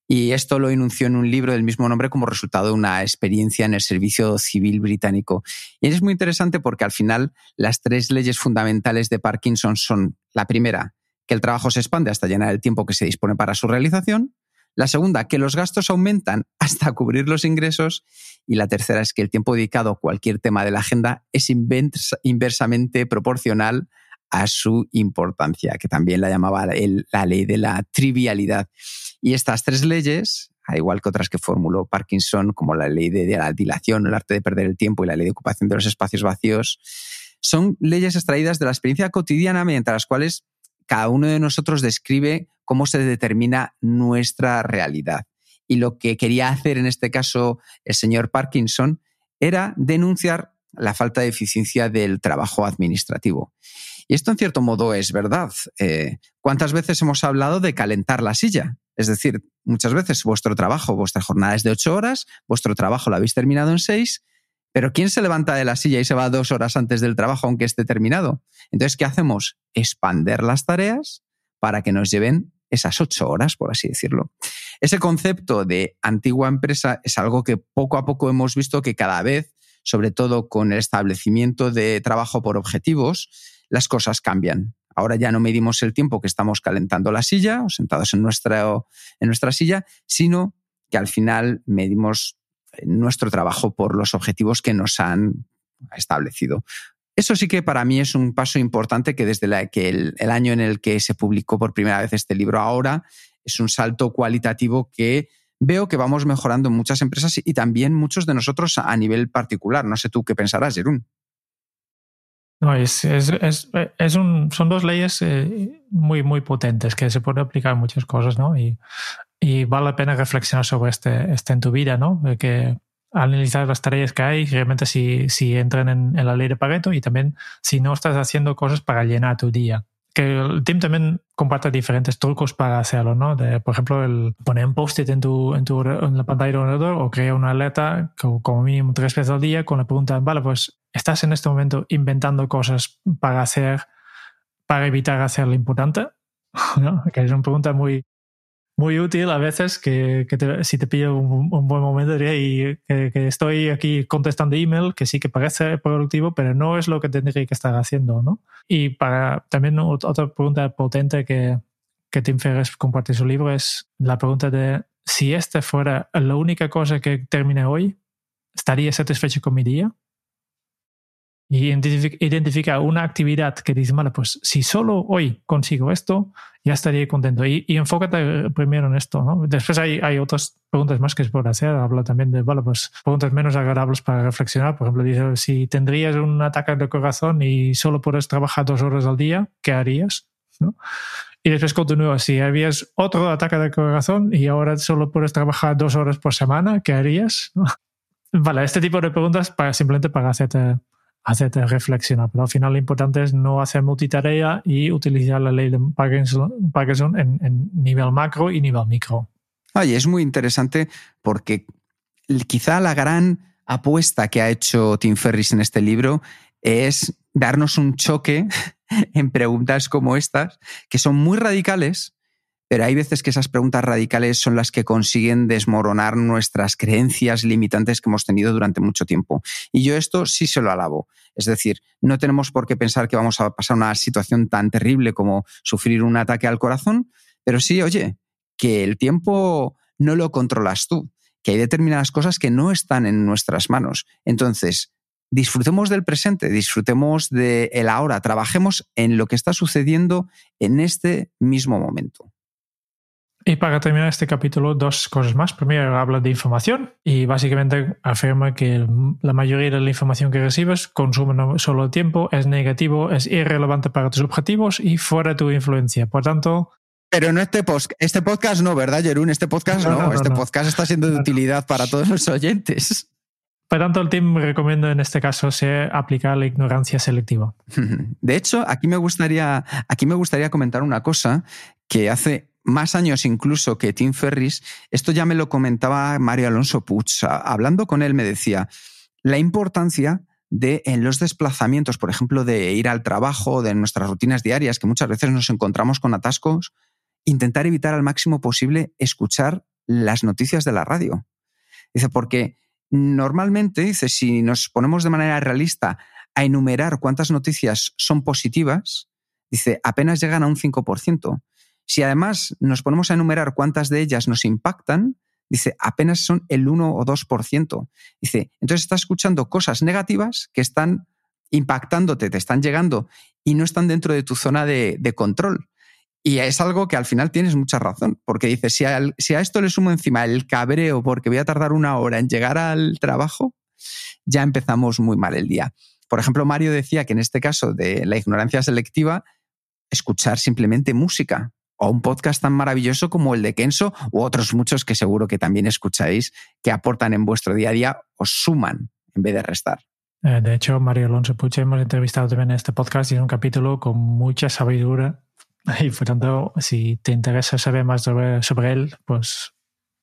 Y esto lo enunció en un libro del mismo nombre como resultado de una experiencia en el servicio civil británico. Y es muy interesante porque al final las tres leyes fundamentales de Parkinson son la primera, que el trabajo se expande hasta llenar el tiempo que se dispone para su realización, La segunda, que los gastos aumentan hasta cubrir los ingresos. Y la tercera es que el tiempo dedicado a cualquier tema de la agenda es inversamente proporcional a su importancia, que también la llamaba la ley de la trivialidad. Y estas tres leyes, al igual que otras que formuló Parkinson, como la ley de la dilación, el arte de perder el tiempo y la ley de ocupación de los espacios vacíos, son leyes extraídas de la experiencia cotidiana mediante las cuales cada uno de nosotros describe cómo se determina nuestra realidad. Y lo que quería hacer en este caso el señor Parkinson era denunciar la falta de eficiencia del trabajo administrativo. Y esto en cierto modo es verdad. Eh, ¿Cuántas veces hemos hablado de calentar la silla? Es decir, muchas veces vuestro trabajo, vuestra jornada es de ocho horas, vuestro trabajo lo habéis terminado en seis, pero ¿quién se levanta de la silla y se va dos horas antes del trabajo aunque esté terminado? Entonces, ¿qué hacemos? Expander las tareas para que nos lleven esas ocho horas, por así decirlo. Ese concepto de antigua empresa es algo que poco a poco hemos visto que cada vez, sobre todo con el establecimiento de trabajo por objetivos, las cosas cambian. Ahora ya no medimos el tiempo que estamos calentando la silla o sentados en nuestra, en nuestra silla, sino que al final medimos nuestro trabajo por los objetivos que nos han establecido. Eso sí que para mí es un paso importante que desde que el, año en el que se publicó por primera vez este libro ahora es un salto cualitativo que veo que vamos mejorando muchas empresas y también muchos de nosotros a nivel particular. No sé tú qué pensarás, Jerún. No, es, es, es, un, son dos leyes eh, muy, muy potentes que se pueden aplicar en muchas cosas, ¿no? Y, y vale la pena reflexionar sobre este, este en tu vida, ¿no? Que analizar las tareas que hay, realmente si, si entran en, en, la ley de Pareto y también si no estás haciendo cosas para llenar tu día. Que el team también comparte diferentes trucos para hacerlo, ¿no? De, por ejemplo, el poner un post-it en, tu, en, tu, en la pantalla del ordenador o crear una alerta como mínimo tres veces al día con la pregunta, vale, pues estás en este momento inventando cosas para hacer, para evitar hacer lo importante, ¿no? Que es una pregunta muy, muy útil a veces que, si te pillo un, buen momento y que, estoy aquí contestando email que sí que parece productivo pero no es lo que tendría que estar haciendo ¿no? y para también otra pregunta potente que, que Tim Ferriss comparte en su libro es la pregunta de si esta fuera la única cosa que termine hoy ¿estaría satisfecho con mi día? Y identifica una actividad que dice, vale, pues si solo hoy consigo esto, ya estaría contento. Y, y enfócate primero en esto, ¿no? Después hay, hay otras preguntas más que se pueden hacer. Habla también de, vale, pues preguntas menos agradables para reflexionar. Por ejemplo, dice, si tendrías un ataque de corazón y solo puedes trabajar dos horas al día, ¿qué harías? ¿No? Y después continúa, si habías otro ataque de corazón y ahora solo puedes trabajar dos horas por semana, ¿qué harías? Vale, este tipo de preguntas para simplemente para hacerte hacerte reflexionar. Pero al final lo importante es no hacer multitarea y utilizar la ley de Parkinson, en, nivel macro y nivel micro. Oye, es muy interesante porque quizá la gran apuesta que ha hecho Tim Ferris en este libro es darnos un choque en preguntas como estas, que son muy radicales, pero hay veces que esas preguntas radicales son las que consiguen desmoronar nuestras creencias limitantes que hemos tenido durante mucho tiempo. Y yo esto sí se lo alabo. Es decir, no tenemos por qué pensar que vamos a pasar una situación tan terrible como sufrir un ataque al corazón, pero sí, oye, que el tiempo no lo controlas tú, que hay determinadas cosas que no están en nuestras manos. Entonces, disfrutemos del presente, disfrutemos del ahora, trabajemos en lo que está sucediendo en este mismo momento. Y para terminar este capítulo, dos cosas más. Primero, habla de información y básicamente afirma que la mayoría de la información que recibes consume solo tiempo, es negativo, es irrelevante para tus objetivos y fuera de tu influencia. Por tanto, pero no este, post, este podcast no, ¿verdad, Jerún? Este podcast no, este podcast está siendo de utilidad para todos los oyentes. Por tanto, el team recomiendo en este caso se aplicar la ignorancia selectiva. De hecho, aquí me gustaría, aquí me gustaría comentar una cosa que hace más años incluso que Tim Ferris, esto ya me lo comentaba Mario Alonso Puig. Hablando con él me decía la importancia de en los desplazamientos, por ejemplo, de ir al trabajo, de nuestras rutinas diarias, que muchas veces nos encontramos con atascos, intentar evitar al máximo posible escuchar las noticias de la radio. Dice, porque normalmente, dice, si nos ponemos de manera realista a enumerar cuántas noticias son positivas, dice, apenas llegan a un 5%. Si además nos ponemos a enumerar cuántas de ellas nos impactan, dice, apenas son el 1 o 2%. Dice, entonces estás escuchando cosas negativas que están impactándote, te están llegando y no están dentro de tu zona de, control. Y es algo que al final tienes mucha razón, porque dices, si si a esto le sumo encima el cabreo porque voy a tardar una hora en llegar al trabajo, ya empezamos muy mal el día. Por ejemplo, Mario decía que en este caso de la ignorancia selectiva, escuchar simplemente música o un podcast tan maravilloso como el de Kenso u otros muchos que seguro que también escucháis que aportan en vuestro día a día o suman en vez de restar. Eh, de hecho, Mario Alonso Puche hemos entrevistado también en este podcast y en un capítulo con mucha sabiduría. Y por tanto, si te interesa saber más sobre, sobre él, pues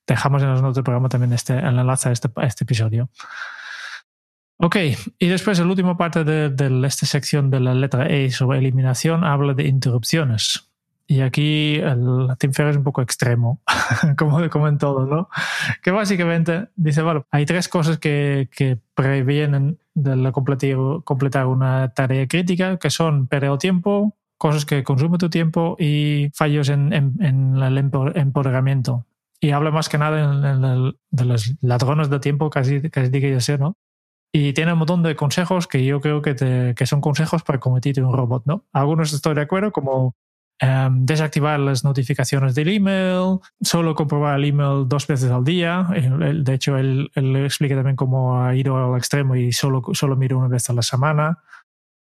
dejamos en los notas del programa también este, el enlace a este, a este episodio. Ok, y después la última parte de, esta sección de la letra E sobre eliminación habla de interrupciones. Y aquí el Tim Ferriss es un poco extremo, como, como en todo, ¿no? Que básicamente dice, bueno, hay tres cosas que, que previenen de completar, una tarea crítica, que son perder tiempo, cosas que consumen tu tiempo y fallos en, en, el empoderamiento. Y habla más que nada de los ladrones de tiempo, casi, casi yo sé, ¿no? Y tiene un montón de consejos que yo creo que, te, que son consejos para convertirte en un robot, ¿no? Algunos estoy de acuerdo, como em, desactivar las notificaciones del email, solo comprobar el email dos veces al día. De hecho, él, él explica también cómo ha ido al extremo y solo, solo mira una vez a la semana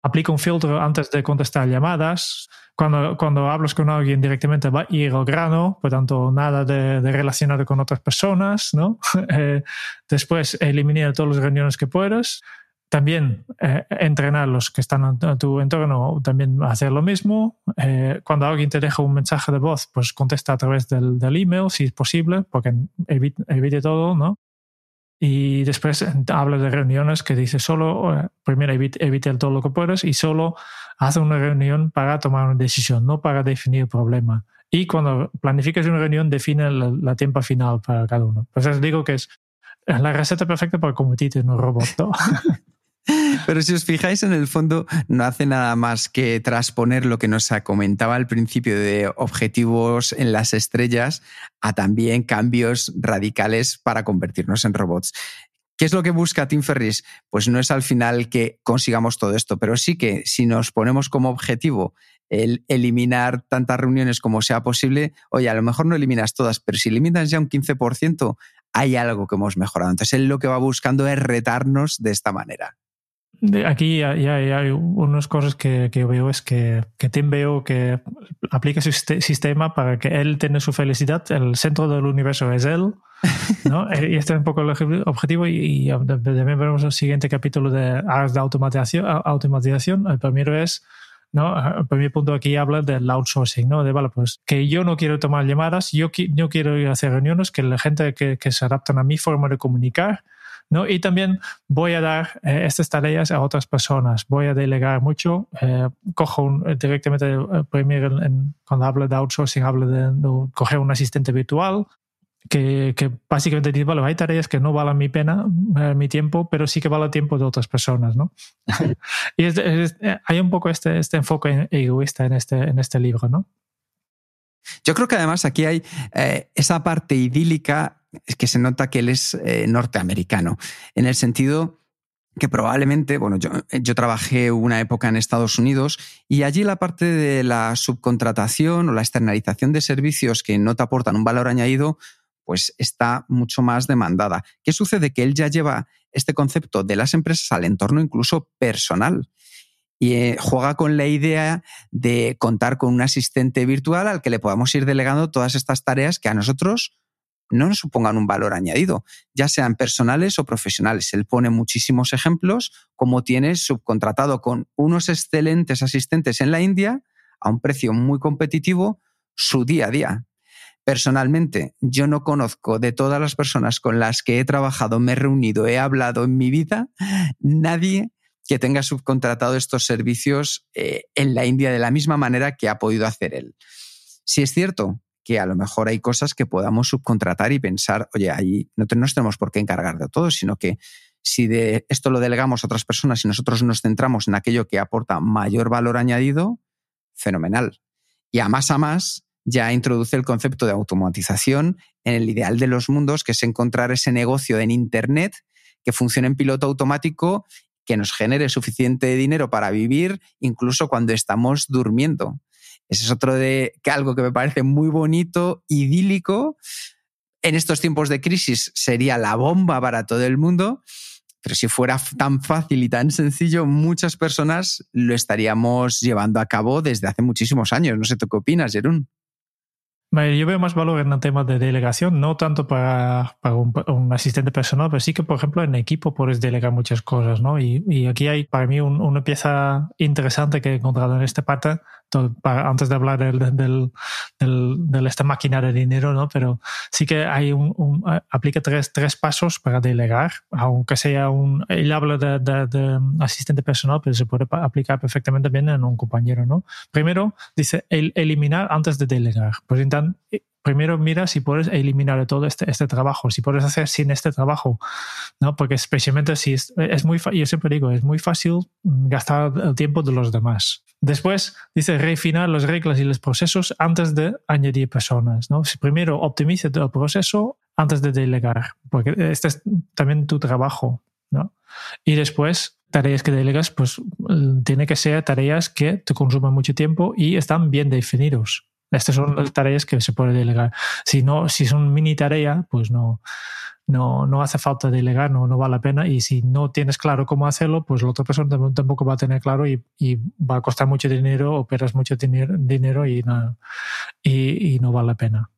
aplica un filtro antes de contestar llamadas. Cuando, cuando hablas con alguien directamente va a ir al grano, por tanto, nada de, de relacionar con otras personas, ¿no? Eh, después, eliminar todas las reuniones que puedas. También eh, entrenar los que están a tu entorno, también hacer lo mismo. Eh, cuando alguien te deja un mensaje de voz, pues contesta a través del, del email, si es posible, porque evite, evite todo, ¿no? Y después habla de reuniones que dice solo, eh, primero evite, todo lo que puedas y solo hace una reunión para tomar una decisión, no para definir el problema. Y cuando planificas una reunión, define la, tiempo final para cada uno. Pues digo que es la receta perfecta para convertirte en un robot. Pero si os fijáis en el fondo, no hace nada más que transponer lo que nos comentaba al principio de objetivos en las estrellas a también cambios radicales para convertirnos en robots. ¿Qué es lo que busca Tim Ferris? Pues no es al final que consigamos todo esto, pero sí que si nos ponemos como objetivo el eliminar tantas reuniones como sea posible, oye, a lo mejor no eliminas todas, pero si eliminas ya un 15%, hay algo que hemos mejorado. Entonces él lo que va buscando es retarnos de esta manera aquí ya, hay unas cosas que, que, veo es que, que Tim veo que aplica su sistema para que él tenga su felicidad. El centro del universo es él. ¿no? y este es un poco el objetivo. Y, también veremos el siguiente capítulo de áreas de automatización. automatización. El primero es, ¿no? El primer punto aquí habla del outsourcing, ¿no? De, vale, pues que yo no quiero tomar llamadas, yo, yo quiero ir a hacer reuniones, que la gente que, que se adaptan a mi forma de comunicar ¿no? Y también voy a dar eh, estas tareas a otras personas, voy a delegar mucho, eh, cojo eh, directamente, primero cuando hablo de outsourcing, hablo de, coger un asistente virtual, que, que, básicamente dice, vale, hay tareas que no valen mi pena, mi tiempo, pero sí que vale el tiempo de otras personas, ¿no? y hay un poco este, este enfoque egoísta en este, en este libro, ¿no? Yo creo que además aquí hay esa parte idílica es que se nota que él es eh, norteamericano, en el sentido que probablemente, bueno, yo, trabajé una época en Estados Unidos y allí la parte de la subcontratación o la externalización de servicios que no te aportan un valor añadido, pues está mucho más demandada. ¿Qué sucede? Que él ya lleva este concepto de las empresas al entorno incluso personal y eh, juega con la idea de contar con un asistente virtual al que le podamos ir delegando todas estas tareas que a nosotros no nos supongan un valor añadido, ya sean personales o profesionales. Él pone muchísimos ejemplos, como tiene subcontratado con unos excelentes asistentes en la India a un precio muy competitivo su día a día. Personalmente, yo no conozco de todas las personas con las que he trabajado, me he reunido, he hablado en mi vida, nadie que tenga subcontratado estos servicios eh, en la India de la misma manera que ha podido hacer él. Si es cierto que a lo mejor hay cosas que podamos subcontratar y pensar, oye, ahí no, nos tenemos por qué encargar de todo, sino que si de esto lo delegamos a otras personas y nosotros nos centramos en aquello que aporta mayor valor añadido, fenomenal. Y a más a más, ya introduce el concepto de automatización en el ideal de los mundos, que es encontrar ese negocio en Internet que funcione en piloto automático, que nos genere suficiente dinero para vivir, incluso cuando estamos durmiendo. Ese es otro de que algo que me parece muy bonito, idílico. En estos tiempos de crisis sería la bomba para todo el mundo, pero si fuera tan fácil y tan sencillo, muchas personas lo estaríamos llevando a cabo desde hace muchísimos años. No sé tú qué opinas, Jerún. Yo veo más valor en el tema de delegación, no tanto para, para un, asistente personal, pero sí que, por ejemplo, en equipo puedes delegar muchas cosas, ¿no? Y, y aquí hay para mí una pieza interesante que he encontrado en este parte, antes de hablar del, del, del, esta máquina de dinero, ¿no? Pero sí que hay un, aplica tres, tres pasos para delegar, aunque sea un, él habla de, asistente personal, pero se puede aplicar perfectamente bien en un compañero, ¿no? Primero dice el, eliminar antes de delegar. Pues entonces, primero mira si puedes eliminar todo este, este trabajo, si puedes hacer sin este trabajo, ¿no? Porque especialmente si es, es muy, yo siempre digo, es muy fácil gastar el tiempo de los demás. Después dice refinar las reglas y los procesos antes de añadir personas, ¿no? Primero optimiza el proceso antes de delegar, porque este es también tu trabajo, ¿no? Y después tareas que delegas, pues tiene que ser tareas que te consumen mucho tiempo y están bien definidos. Estas son las tareas que se puede delegar. Si no, si son mini tarea, pues no, no, no hace falta delegar, no, no vale la pena. Y si no tienes claro cómo hacerlo, pues la otra persona tampoco va a tener claro y, y va a costar mucho dinero o pierdes mucho dinero y no, y, no vale la pena.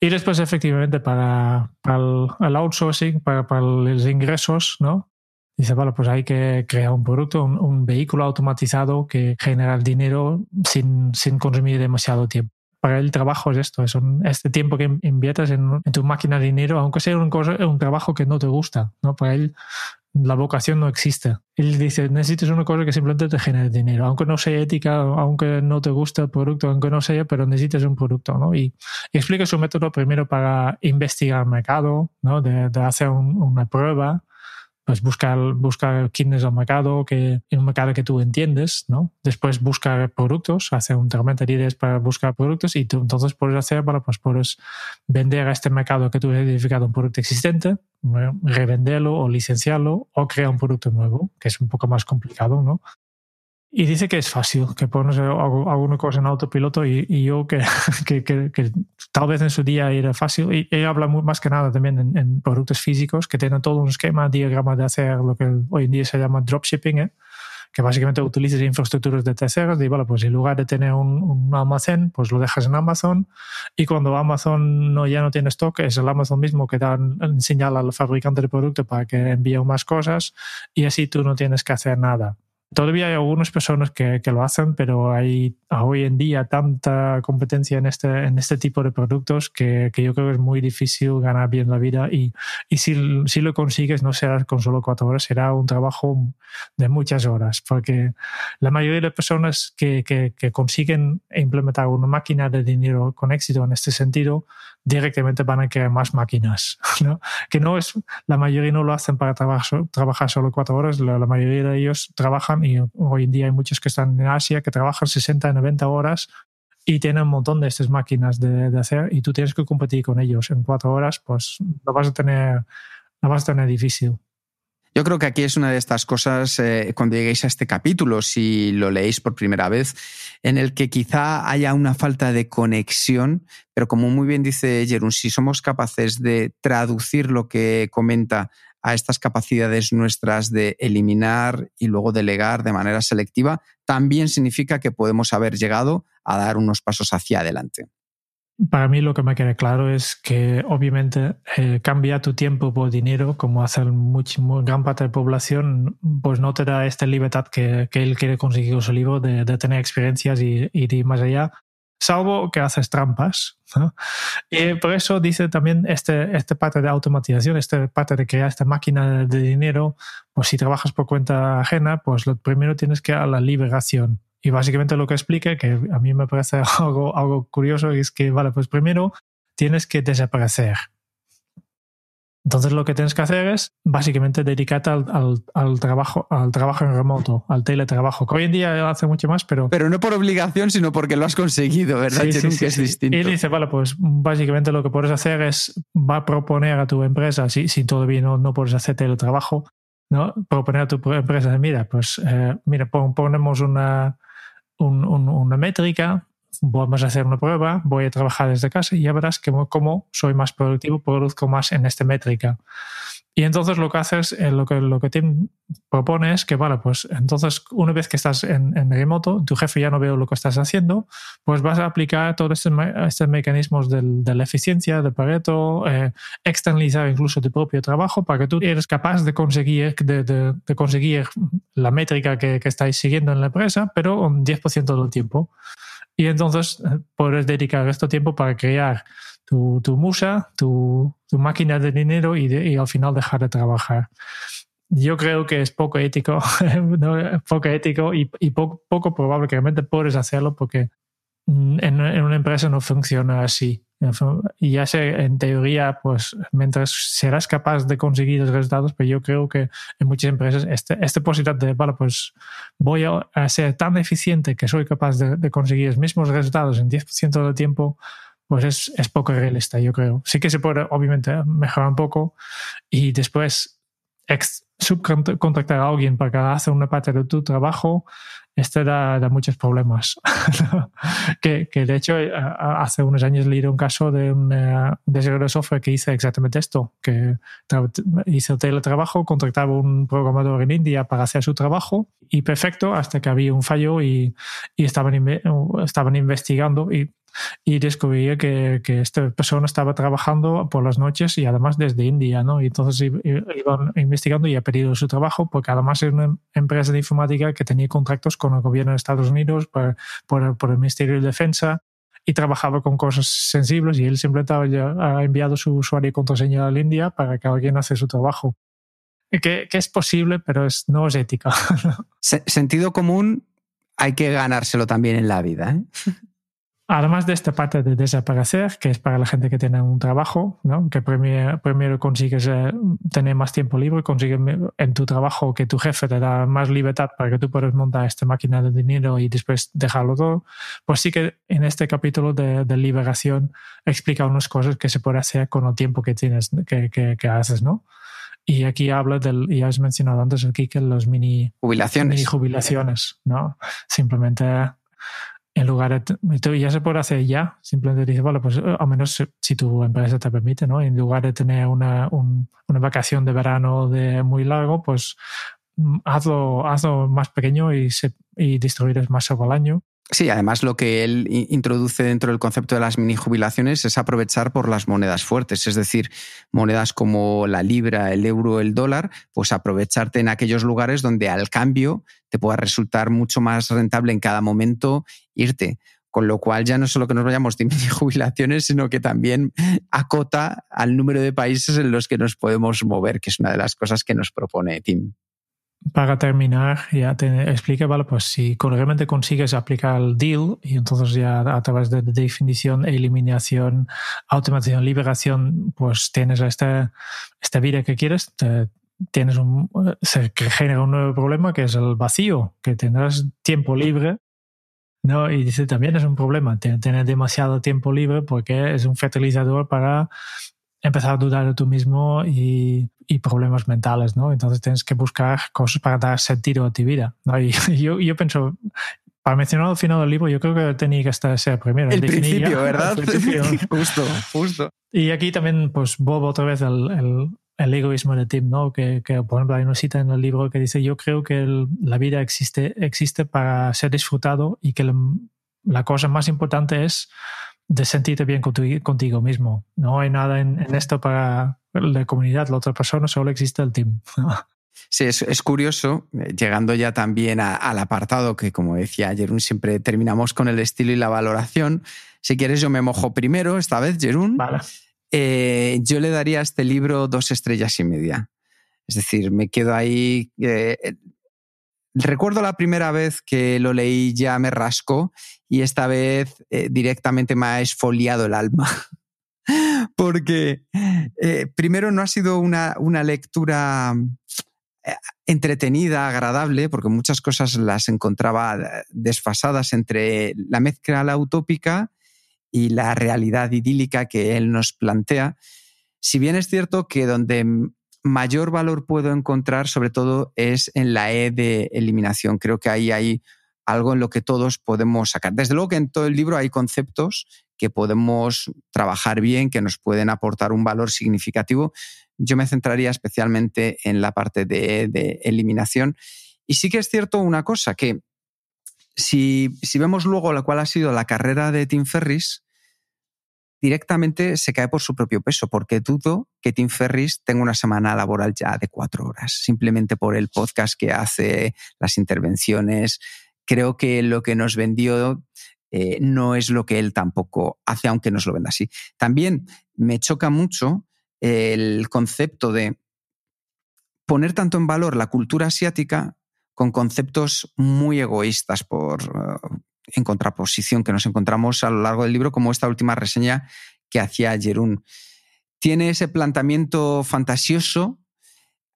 Y después, efectivamente, para, para el, outsourcing, para, los ingresos, ¿no? Dice, vale, pues hay que crear un producto, un, vehículo automatizado que genera el dinero sin, sin, consumir demasiado tiempo. Para el trabajo es esto, es este tiempo que inviertes en, tu máquina de dinero, aunque sea un, un trabajo que no te gusta, ¿no? Para él la vocación no existe. Él dice, necesitas una cosa que simplemente te genere dinero, aunque no sea ética, aunque no te guste el producto, aunque no sea, pero necesitas un producto, ¿no? Y, explica su método primero para investigar el mercado, ¿no? De, de hacer una prueba pues buscar, buscar quién es el mercado, que, un mercado que tú entiendes, ¿no? Después buscar productos, hacer un tormenta de ideas para buscar productos y tú entonces puedes hacer, bueno, pues puedes vender a este mercado que tú has identificado un producto existente, revenderlo o licenciarlo o crear un producto nuevo, que es un poco más complicado, ¿no? Y dice que es fácil, que pones alguna cosa en autopiloto y, y yo que, que, que, tal vez en su día era fácil. Y ella habla muy, más que nada también en, productos físicos que tienen todo un esquema, diagrama de hacer lo que hoy en día se llama dropshipping, ¿eh? que básicamente utilizas infraestructuras de terceros y bueno, pues en lugar de tener un, un, almacén, pues lo dejas en Amazon y cuando Amazon no, ya no tiene stock, es el Amazon mismo que da señal al fabricante del producto para que envíe más cosas y así tú no tienes que hacer nada. Todavía hay algunas personas que, lo hacen, pero hay hoy en día tanta competencia en este, en este tipo de productos que, yo creo que es muy difícil ganar bien la vida. Y, y si, lo consigues no será con solo cuatro horas, será un trabajo de muchas horas, porque la mayoría de personas que, que, que consiguen implementar una máquina de dinero con éxito en este sentido directamente van a crear más máquinas. ¿no? Que no es, la mayoría no lo hacen para trabajar, trabajar solo cuatro horas, la, mayoría de ellos trabajan y hoy en día hay muchos que están en Asia que trabajan 60, 90 horas y tienen un montón de estas máquinas de, de hacer y tú tienes que competir con ellos en cuatro horas, pues lo vas a tener, lo vas a tener difícil. Yo creo que aquí es una de estas cosas, eh, cuando lleguéis a este capítulo, si lo leéis por primera vez, en el que quizá haya una falta de conexión, pero como muy bien dice Jerún, si somos capaces de traducir lo que comenta a estas capacidades nuestras de eliminar y luego delegar de manera selectiva, también significa que podemos haber llegado a dar unos pasos hacia adelante. Para mí lo que me queda claro es que obviamente eh, cambia tu tiempo por dinero, como hace mucho, gran parte de la población, pues no te da esta libertad que, él quiere conseguir con su libro de, tener experiencias y, de ir más allá, salvo que haces trampas. Y por eso dice también este, esta parte de automatización, esta parte de crear esta máquina de dinero, pues si trabajas por cuenta ajena, pues lo primero tienes que a la liberación y básicamente lo que explica, que a mí me parece algo, algo curioso, es que, vale, pues primero tienes que desaparecer. Entonces lo que tienes que hacer es básicamente dedicarte al, trabajo, al trabajo en remoto, al teletrabajo, que hoy en día hace mucho más, pero... Pero no por obligación, sino porque lo has conseguido, ¿verdad? Sí, sí, sí, es distinto. Y dice, vale, pues básicamente lo que puedes hacer es, va a proponer a tu empresa, si, si todavía no, no puedes hacer teletrabajo, ¿no? proponer a tu empresa, mira, pues eh, mira, ponemos una, una métrica vamos a hacer una prueba, voy a trabajar desde casa y ya verás que como soy más productivo, produzco más en esta métrica. Y entonces lo que haces, eh, lo que, lo que te propone es que, vale, pues entonces una vez que estás en, remoto, tu jefe ya no ve lo que estás haciendo, pues vas a aplicar todos estos, estos mecanismos del, de la eficiencia, de Pareto, eh, externalizar incluso tu propio trabajo para que tú eres capaz de conseguir, de, de, conseguir la métrica que, que estáis siguiendo en la empresa, pero un 10% del tiempo. Y entonces eh, puedes dedicar este tiempo para crear tu, tu musa, tu, tu, máquina de dinero y, y, al final dejar de trabajar. Yo creo que es poco ético, poco ético y, y poco, poco, probable que realmente puedes hacerlo porque en, en una empresa no funciona así. Y ya sé, en teoría, pues mientras serás capaz de conseguir los resultados, pero yo creo que en muchas empresas este, esta posibilidad de, vale, pues voy a ser tan eficiente que soy capaz de, conseguir los mismos resultados en 10% del tiempo, pues es, es poco realista, yo creo. Sí que se puede, obviamente, mejorar un poco y después subcontractar a alguien para que haga una parte de tu trabajo esto da, muchos problemas. que, que, de hecho eh, hace unos años leí un caso de un desarrollador de software que hizo exactamente esto, que hizo teletrabajo, contrataba un programador en India para hacer su trabajo y perfecto hasta que había un fallo y, y estaban, estaban investigando y y descubrí que, que, esta persona estaba trabajando por las noches y además desde India, ¿no? Y entonces iban investigando y ha pedido su trabajo porque además es una empresa de informática que tenía contratos con el gobierno de Estados Unidos por, por, por el Ministerio de Defensa y trabajaba con cosas sensibles y él simplemente ha enviado su usuario y contraseña a la India para que alguien hace su trabajo. Que, que es posible, pero es, no es ético. Sentido común hay que ganárselo también en la vida. ¿eh? Además de esta parte de desaparecer, que es para la gente que tiene un trabajo, ¿no? que primero, primero consigues eh, tener más tiempo libre, consigues en tu trabajo que tu jefe te da más libertad para que tú puedas montar esta máquina de dinero y después dejarlo todo, pues sí que en este capítulo de, liberación explica unas cosas que se puede hacer con el tiempo que tienes, que, que, haces, ¿no? Y aquí habla del, y has mencionado antes aquí que los mini jubilaciones, mini jubilaciones ¿no? Simplemente en lugar de, ya se puede hacer ya, simplemente dices, bueno, pues eh, al menos si tu empresa te permite, ¿no? En lugar de tener una, una vacación de verano de muy largo, pues mm, hazlo, hazlo más pequeño y, se, y distribuirás más sobre el año. Sí, además lo que él introduce dentro del concepto de las mini jubilaciones es aprovechar por las monedas fuertes, es decir, monedas como la libra, el euro, el dólar, pues aprovecharte en aquellos lugares donde al cambio te pueda resultar mucho más rentable en cada momento irte. Con lo cual ya no solo que nos vayamos de mini jubilaciones, sino que también acota al número de países en los que nos podemos mover, que es una de las cosas que nos propone Tim para terminar, ya te vale, pues si realmente consigues aplicar el deal y entonces ya a través de definición, eliminación, automatización, liberación, pues tienes esta, esta vida que quieres, tienes un, se genera un nuevo problema que es el vacío, que tendrás tiempo libre. ¿no? Y dice también es un problema tener demasiado tiempo libre porque es un fertilizador para empezar a dudar de tú mismo y, y, problemas mentales, ¿no? Entonces tienes que buscar cosas para dar sentido a tu vida, ¿no? Y yo, yo pienso, para mencionar al final del libro, yo creo que tenía que estar ese primero. El principio, ¿verdad? justo, justo. Y aquí también, pues, Bob otra vez el, el, el egoísmo de Tim, ¿no? Que, que, por ejemplo, hay una cita en el libro que dice, yo creo que la vida existe, existe para ser disfrutado y que la cosa más importante es de sentirte bien contigo mismo. No hay nada en, esto para la comunidad, la otra persona, solo existe el team. Sí, es, curioso, eh, llegando ya también al apartado que, como decía Jerún, siempre terminamos con el estilo y la valoración. Si quieres, yo me mojo primero, esta vez, Jerún. Vale. Eh, yo le daría a este libro dos estrellas y media. Es decir, me quedo ahí. Eh, recuerdo la primera vez que lo leí ya me rascó y esta vez eh, directamente me ha esfoliado el alma. porque eh, primero no ha sido una, una lectura eh, entretenida, agradable, porque muchas cosas las encontraba desfasadas entre la mezcla utópica y la realidad idílica que él nos plantea. Si bien es cierto que donde mayor valor puedo encontrar, sobre todo, es en la E de eliminación. Creo que ahí hay algo en lo que todos podemos sacar. Desde luego que en todo el libro hay conceptos que podemos trabajar bien, que nos pueden aportar un valor significativo. Yo me centraría especialmente en la parte de, eliminación. Y sí que es cierto una cosa, que si, si vemos luego la cual ha sido la carrera de Tim Ferris, directamente se cae por su propio peso, porque dudo que Tim Ferris tenga una semana laboral ya de cuatro horas, simplemente por el podcast que hace, las intervenciones. Creo que lo que nos vendió eh, no es lo que él tampoco hace, aunque nos lo venda así. También me choca mucho el concepto de poner tanto en valor la cultura asiática con conceptos muy egoístas por, eh, en contraposición que nos encontramos a lo largo del libro, como esta última reseña que hacía Jerún. Tiene ese planteamiento fantasioso,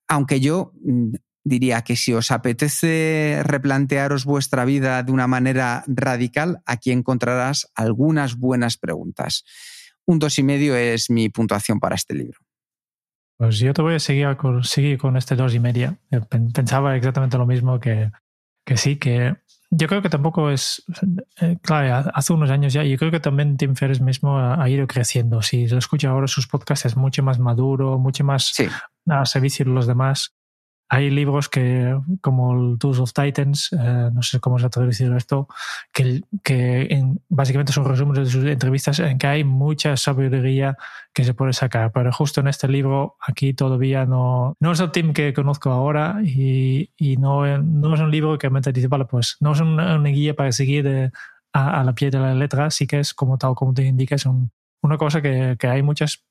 aunque yo mm, diría que si os apetece replantearos vuestra vida de una manera radical, aquí encontrarás algunas buenas preguntas. Un dos y medio es mi puntuación para este libro. Pues yo te voy a seguir con, seguir con este dos y media. Eh, pensaba exactamente lo mismo que, que sí, que yo creo que tampoco es, eh, claro, hace unos años ya, yo creo que también Tim Ferriss mismo ha, ido creciendo. Si lo escucha ahora sus podcasts es mucho más maduro, mucho más a servicio de los demás. Hay libros que, como el Tools of Titans, eh, no sé cómo se ha traducido esto, que, que básicamente son resúmenes de sus entrevistas en que hay mucha sabiduría que se puede sacar. Pero justo en este libro, aquí todavía no, no es el team que conozco ahora y, y no, no es un libro que me dice, vale, pues no es una, guía para seguir a, la pie de la letra, sí que es como tal como te indica, es una cosa que, que hay muchas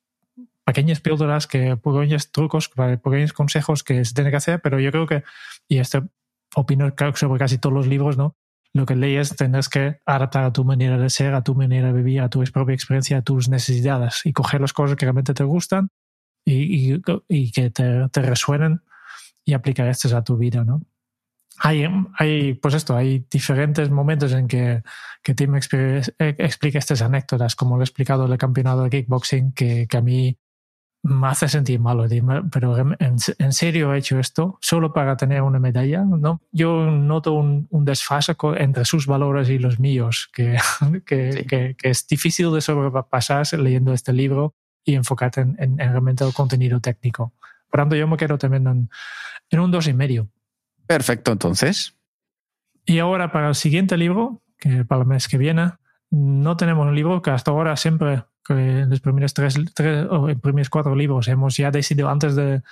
pequeñas píldoras, que, pequeños trucos, pequeños consejos que se tiene que hacer, pero yo creo que, y esto opino sobre casi todos los libros, ¿no? Lo que lees tendrás que adaptar a tu manera de ser, a tu manera de vivir, a tu propia experiencia, a tus necesidades y coger las cosas que realmente te gustan y, y, que te, te, resuenen y aplicar estas a tu vida, ¿no? Hay, hay, pues esto, hay diferentes momentos en que, que Tim explica estas anécdotas, como lo he explicado el campeonato de kickboxing, que, que a mí me hace sentir malo, pero en, serio he hecho esto solo para tener una medalla. ¿no? Yo noto un, desfase entre sus valores y los míos, que, que, es difícil de sobrepasar leyendo este libro y enfocarte en, en, realmente el contenido técnico. Por tanto, yo me quedo también en, en un dos y medio. Perfecto, entonces. Y ahora para el siguiente libro, que para el mes que viene, no tenemos un libro que hasta ahora siempre en los primeros tres, tres o en primeros cuatro libros hemos ya decidido antes de,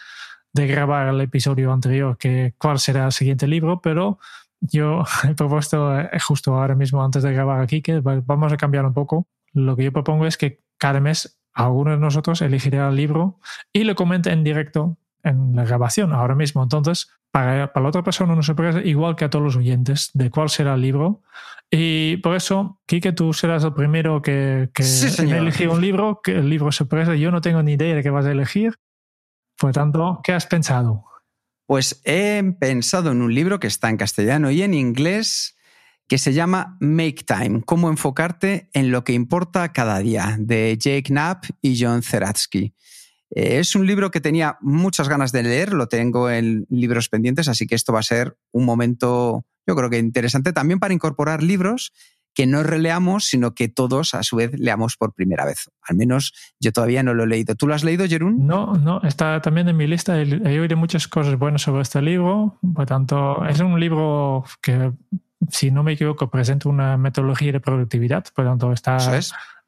de, grabar el episodio anterior que cuál será el siguiente libro, pero yo he propuesto eh, justo ahora mismo antes de grabar aquí que vamos a cambiar un poco. Lo que yo propongo es que cada mes alguno de nosotros elegirá el libro y lo comente en directo en la grabación ahora mismo. Entonces, para, para la otra persona una sorpresa, igual que a todos los oyentes, de cuál será el libro. Y por eso, Kike, tú serás el primero que, que elegir un libro, que el libro sorpresa. Yo no tengo ni idea de qué vas a elegir. Por tanto, ¿qué has pensado? Pues he pensado en un libro que está en castellano y en inglés que se llama Make Time, cómo enfocarte en lo que importa cada día, de Jake Knapp y John Zeratsky. Eh, es un libro que tenía muchas ganas de leer, lo tengo en libros pendientes, así que esto va a ser un momento, yo creo que interesante también para incorporar libros que no releamos, sino que todos a su vez leamos por primera vez. Al menos yo todavía no lo he leído. ¿Tú lo has leído, Jerún? No, no, está también en mi lista. He oído muchas cosas buenas sobre este libro. Por tanto, es un libro que, si no me equivoco, presenta una metodología de productividad. Por tanto, está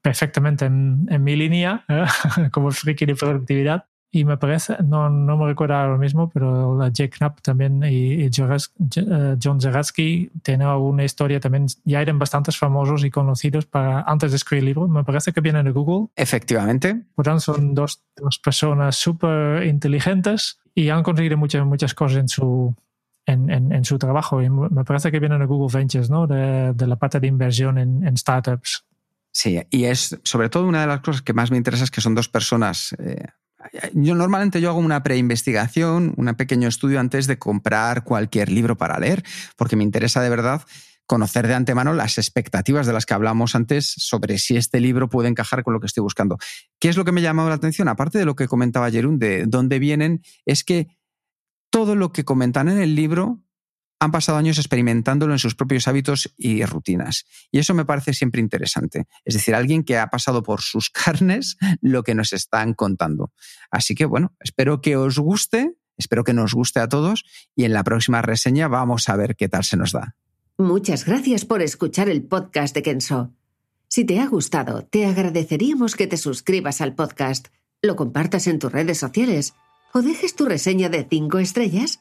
perfectamente en, en mi línea, ¿eh? como friki de productividad. Y me parece, no, no me recuerdo ahora mismo, pero la Jake Knapp también y, y eh, John Zeratsky tienen una historia también, ya eran bastantes famosos y conocidos para, antes de escribir el libro. Me parece que vienen de Google. Efectivamente. Por tanto, son dos, dos personas súper inteligentes y han conseguido muchas, muchas cosas en su, en, en, en, su trabajo. Y me parece que vienen de Google Ventures, ¿no? De, de la parte de inversión en, en startups Sí, y es sobre todo una de las cosas que más me interesa es que son dos personas. Eh, yo normalmente yo hago una preinvestigación, un pequeño estudio antes de comprar cualquier libro para leer, porque me interesa de verdad conocer de antemano las expectativas de las que hablamos antes sobre si este libro puede encajar con lo que estoy buscando. ¿Qué es lo que me ha llamado la atención? Aparte de lo que comentaba Jerún, de dónde vienen, es que todo lo que comentan en el libro han pasado años experimentándolo en sus propios hábitos y rutinas. Y eso me parece siempre interesante. Es decir, alguien que ha pasado por sus carnes lo que nos están contando. Así que bueno, espero que os guste, espero que nos guste a todos y en la próxima reseña vamos a ver qué tal se nos da. Muchas gracias por escuchar el podcast de Kenso. Si te ha gustado, te agradeceríamos que te suscribas al podcast, lo compartas en tus redes sociales o dejes tu reseña de 5 estrellas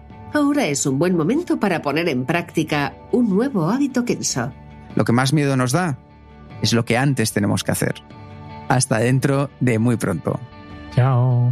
Ahora es un buen momento para poner en práctica un nuevo hábito Kenso. Lo que más miedo nos da es lo que antes tenemos que hacer. Hasta dentro de muy pronto. Chao.